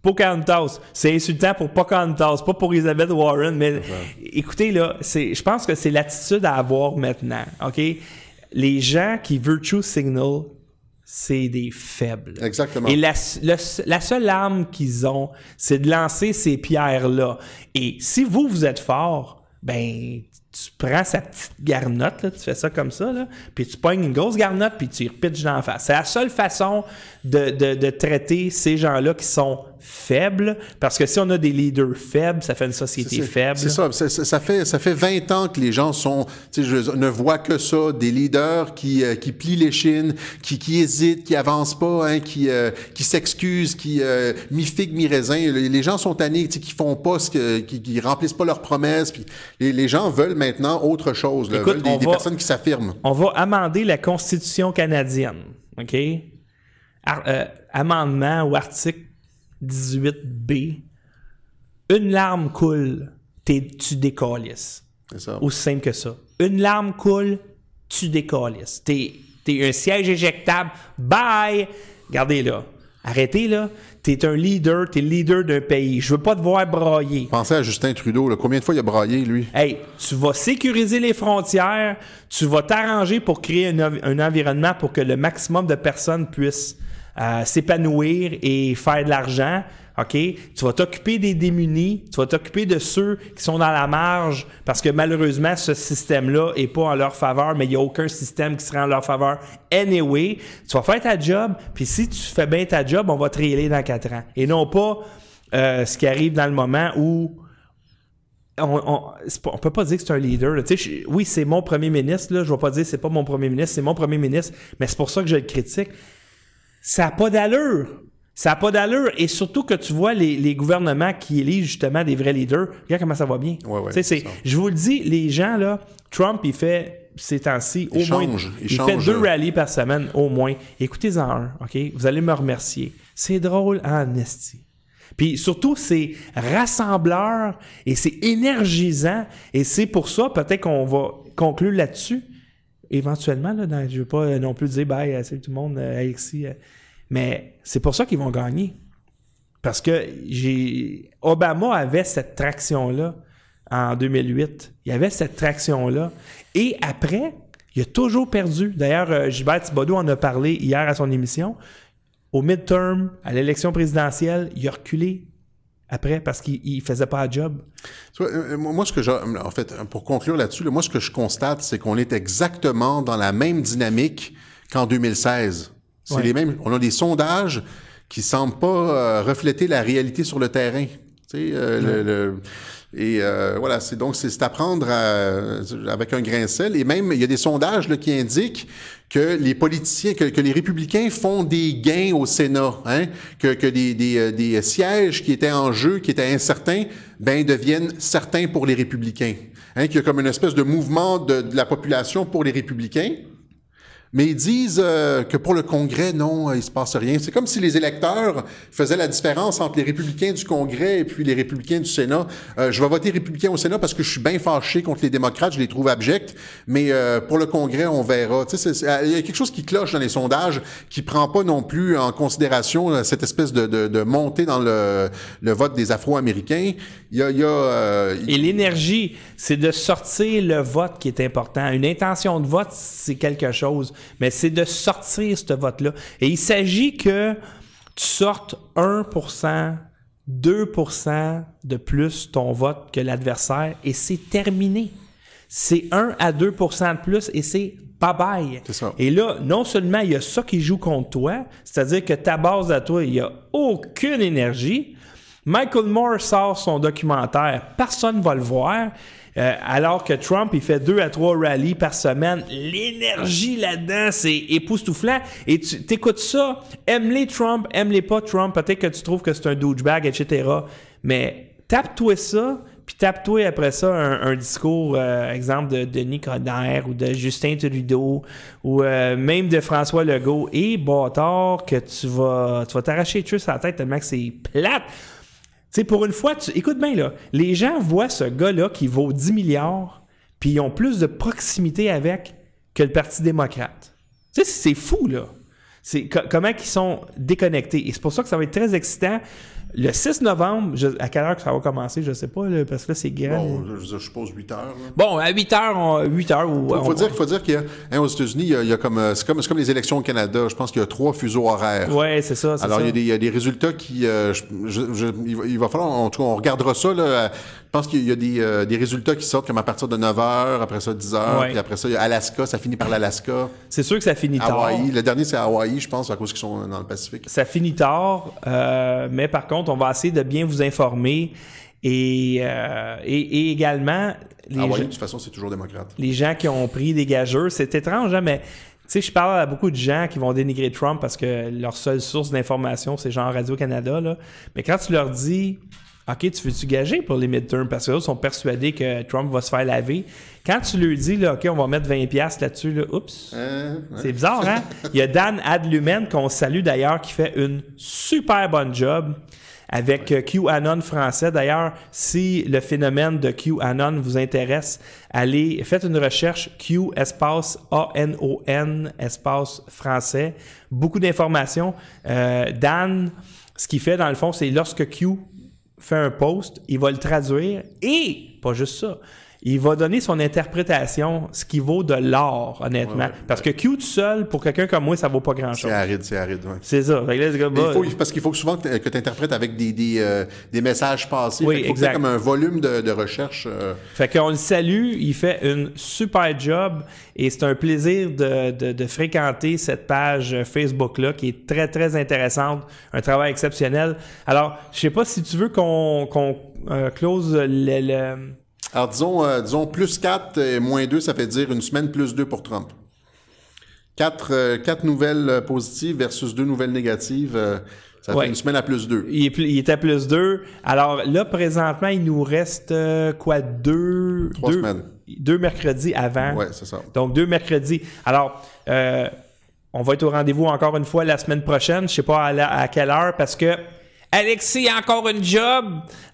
Pocahontas. C'est insultant pour Pocahontas, pas pour Elizabeth Warren. Mais écoutez, là, je pense que c'est l'attitude à avoir maintenant. OK? Les gens qui virtue signal c'est des faibles. Exactement. Et la, la seule arme qu'ils ont, c'est de lancer ces pierres-là. Et si vous, vous êtes fort, ben, tu prends sa petite garnotte, là, tu fais ça comme ça, là, puis tu pognes une grosse garnotte, puis tu y repitches dans la face. C'est la seule façon de, de, de traiter ces gens-là qui sont faible, parce que si on a des leaders faibles, ça fait une société faible. C'est ça, ça, fait, ça fait 20 ans que les gens sont, je ne vois que ça, des leaders qui, euh, qui plient les chines, qui, qui hésitent, qui avancent pas, hein, qui, euh, qui s'excusent, qui euh, mi-figue, mi-raisin. Les gens sont tannés, qui font pas ce que, qui, qui remplissent pas leurs promesses. Puis les, les, gens veulent maintenant autre chose, là, veulent des, personnes qui s'affirment. On va amender la Constitution canadienne, OK? amendement ou article 18B, une larme coule, tu décalisses. C'est ça. Aussi simple que ça. Une larme coule, tu décalisses. T'es es un siège éjectable. Bye! Regardez là. Arrêtez là. T'es un leader, t'es leader d'un pays. Je veux pas te voir brailler. Pensez à Justin Trudeau. Combien de fois il a braillé, lui? Hey, tu vas sécuriser les frontières. Tu vas t'arranger pour créer un, un, environnement pour que le maximum de personnes puissent s'épanouir et faire de l'argent. OK? Tu vas t'occuper des démunis, tu vas t'occuper de ceux qui sont dans la marge parce que malheureusement, ce système-là est pas en leur faveur, mais il n'y a aucun système qui sera en leur faveur anyway. Tu vas faire ta job, puis si tu fais bien ta job, on va te dans quatre ans. Et non pas euh, ce qui arrive dans le moment où on, on, peut pas dire que c'est un leader. oui, c'est mon premier ministre. Là, je vais pas dire c'est pas mon premier ministre, c'est mon premier ministre, mais c'est pour ça que je le critique ça n'a pas d'allure. Ça n'a pas d'allure. Et surtout que tu vois les, gouvernements qui élisent justement des vrais leaders. Regarde comment ça va bien. je vous le dis, les gens, là, Trump, il fait ces temps-ci au moins. Il, fait deux rallyes par semaine au moins. Écoutez-en un, OK? Vous allez me remercier. C'est drôle en Puis surtout, c'est rassembleur et c'est énergisant. Et c'est pour ça, peut-être qu'on va conclure là-dessus éventuellement, là, je veux pas non plus dire bye, salut tout le monde, euh, Alexis. Euh, mais c'est pour ça qu'ils vont gagner. Parce que Obama avait cette traction-là en 2008. Il avait cette traction-là. Et après, il a toujours perdu. D'ailleurs, euh, Gilbert Thibodeau en a parlé hier à son émission. Au midterm, à l'élection présidentielle, il a reculé après parce qu'il faisait pas un job? Euh, moi, ce que j'ai, en fait, pour conclure là-dessus, moi, ce que je constate, c'est qu'on est exactement dans la même dynamique qu'en 2016. C'est les mêmes. On a des sondages qui semblent pas euh, refléter la réalité sur le terrain. Euh, le, et voilà, c'est donc c'est à prendre avec un grain de sel. Et même, il y a des sondages là, qui indiquent que les politiciens, que, les républicains font des gains au Sénat, hein? que, que des, des, euh, des, sièges qui étaient en jeu, qui étaient incertains, ben deviennent certains pour les républicains. Hein? Qu'il y a comme une espèce de mouvement de, de la population pour les républicains. Mais ils disent euh, que pour le Congrès, non, il se passe rien. C'est comme si les électeurs faisaient la différence entre les républicains du Congrès et puis les républicains du Sénat. Euh, je vais voter républicain au Sénat parce que je suis bien fâché contre les démocrates, je les trouve abjects, mais euh, pour le Congrès, on verra. Tu sais, il y a quelque chose qui cloche dans les sondages qui prend pas non plus en considération cette espèce de, de, de montée dans le, le, vote des Afro-Américains. Il y a... Il y a et l'énergie, c'est de sortir le vote qui est important. Une intention de vote, c'est quelque chose mais c'est de sortir ce vote-là. Et il s'agit que tu sortes 1%, 2% de plus ton vote que l'adversaire et c'est terminé. C'est 1 à 2% de plus et c'est bye-bye. Et là, non seulement il y a ça qui joue contre toi, c'est-à-dire que ta base à toi, il n'y a aucune énergie, Michael Moore sort son documentaire, personne ne va le voir. Euh, alors que Trump, il fait deux à trois rallyes par semaine. L'énergie là-dedans, c'est époustouflant. Et tu t'écoutes ça, aime-les Trump, aime-les pas Trump, peut-être que tu trouves que c'est un douchebag, etc. Mais tape-toi ça, puis tape-toi après ça un, discours, euh, exemple de Denis Coderre ou de Justin Trudeau ou euh, même de François Legault. Et bâtard que tu vas tu vas t'arracher les à la tête tellement que c'est plate. Sais, pour une fois, tu, écoute bien là, les gens voient ce gars-là qui vaut 10 milliards, puis ils ont plus de proximité avec que le Parti démocrate. Tu sais, c'est fou là. C'est co- comment ils sont déconnectés. Et c'est pour ça que ça va être très excitant. Le 6 novembre, je- à quelle heure que ça va commencer, je sais pas, là, parce que là, c'est grand. Bon, je, je suppose 8 heures. là. Bon, à 8 heures, on- 8 heures ou. Faut, on- faut dire, faut dire qu'il y a, hein, aux États-Unis, il y a, il y a comme, euh, c'est comme, c'est comme les élections au Canada. Je pense qu'il y a trois fuseaux horaires. Ouais, c'est ça. c'est Alors, ça. il y, a des, il y a des résultats qui. euh, je- je- je- il, va, il va falloir. En tout cas, on regardera ça. Là, pense qu'il y a des, euh, des résultats qui sortent comme à partir de 9 h, après ça 10 h, Ouais. puis après ça, il y a Alaska, ça finit par l'Alaska. C'est sûr que ça finit tard. Le dernier, c'est Hawaï, je pense, à cause qu'ils sont dans le Pacifique. Ça finit tard, euh, mais par contre, on va essayer de bien vous informer et, euh, et, et également les, Hawaï, gens, de toute façon, c'est toujours démocrate. les gens qui ont pris des gageurs. C'est étrange, hein, mais tu sais, je parle à beaucoup de gens qui vont dénigrer Trump parce que leur seule source d'information, c'est genre Radio-Canada. Là. Mais quand tu leur dis OK, tu veux-tu gager pour les midterms? Parce qu'eux sont persuadés que Trump va se faire laver. Quand tu leur dis, là, OK, on va mettre 20$ là-dessus, là, oups? Ouais. c'est bizarre, hein? Il y a Dan Adlumen, qu'on salue d'ailleurs, qui fait une super bonne job avec euh, QAnon français. D'ailleurs, si le phénomène de QAnon vous intéresse, allez, faites une recherche Q espace A-N-O-N espace français. Beaucoup d'informations. Euh, Dan, ce qu'il fait dans le fond, c'est lorsque Q fait un post, il va le traduire et pas juste ça. Il va donner son interprétation, ce qui vaut de l'or, honnêtement. Ouais, ouais. Parce que Q tout seul, pour quelqu'un comme moi, ça vaut pas grand-chose. C'est aride, c'est aride. ouais. C'est ça. Là, gars, il bah, faut- parce qu'il faut souvent que tu interprètes avec des, des, euh, des messages passés. Oui, Fait faut exact. comme un volume de, de recherche. euh, Fait qu'on le salue, il fait une super job et c'est un plaisir de, de- de fréquenter cette page Facebook-là qui est très, très intéressante, un travail exceptionnel. Alors, je sais pas si tu veux qu'on qu'on, euh, close le... le- Alors, disons, euh, disons plus 4 et moins 2, ça fait dire une semaine plus 2 pour Trump. 4, nouvelles euh, positives versus 2 nouvelles négatives, euh, ça Ouais. fait une semaine à plus 2. Il, est il était à plus 2. Alors là, présentement, il nous reste euh, quoi? Deux... Trois deux, semaines. Deux mercredis avant. Ouais, c'est ça. Donc, deux mercredis. Alors, euh, on va être au rendez-vous encore une fois la semaine prochaine. Je sais pas à, la- à quelle heure parce que Alexis encore une job.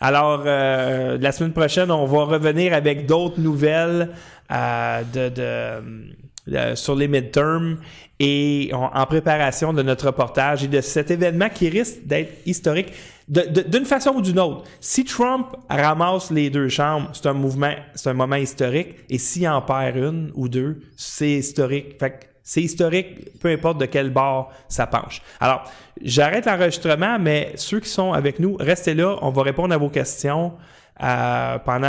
Alors, euh, la semaine prochaine, on va revenir avec d'autres nouvelles euh, de- sur les midterms et en préparation de notre reportage et de cet événement qui risque d'être historique d'une façon ou d'une autre. Si Trump ramasse les deux chambres, c'est un mouvement, c'est un moment historique. Et s'il en perd une ou deux, c'est historique. Fait que c'est historique, peu importe de quel bord ça penche. Alors, j'arrête l'enregistrement, mais ceux qui sont avec nous, restez là. On va répondre à vos questions euh, pendant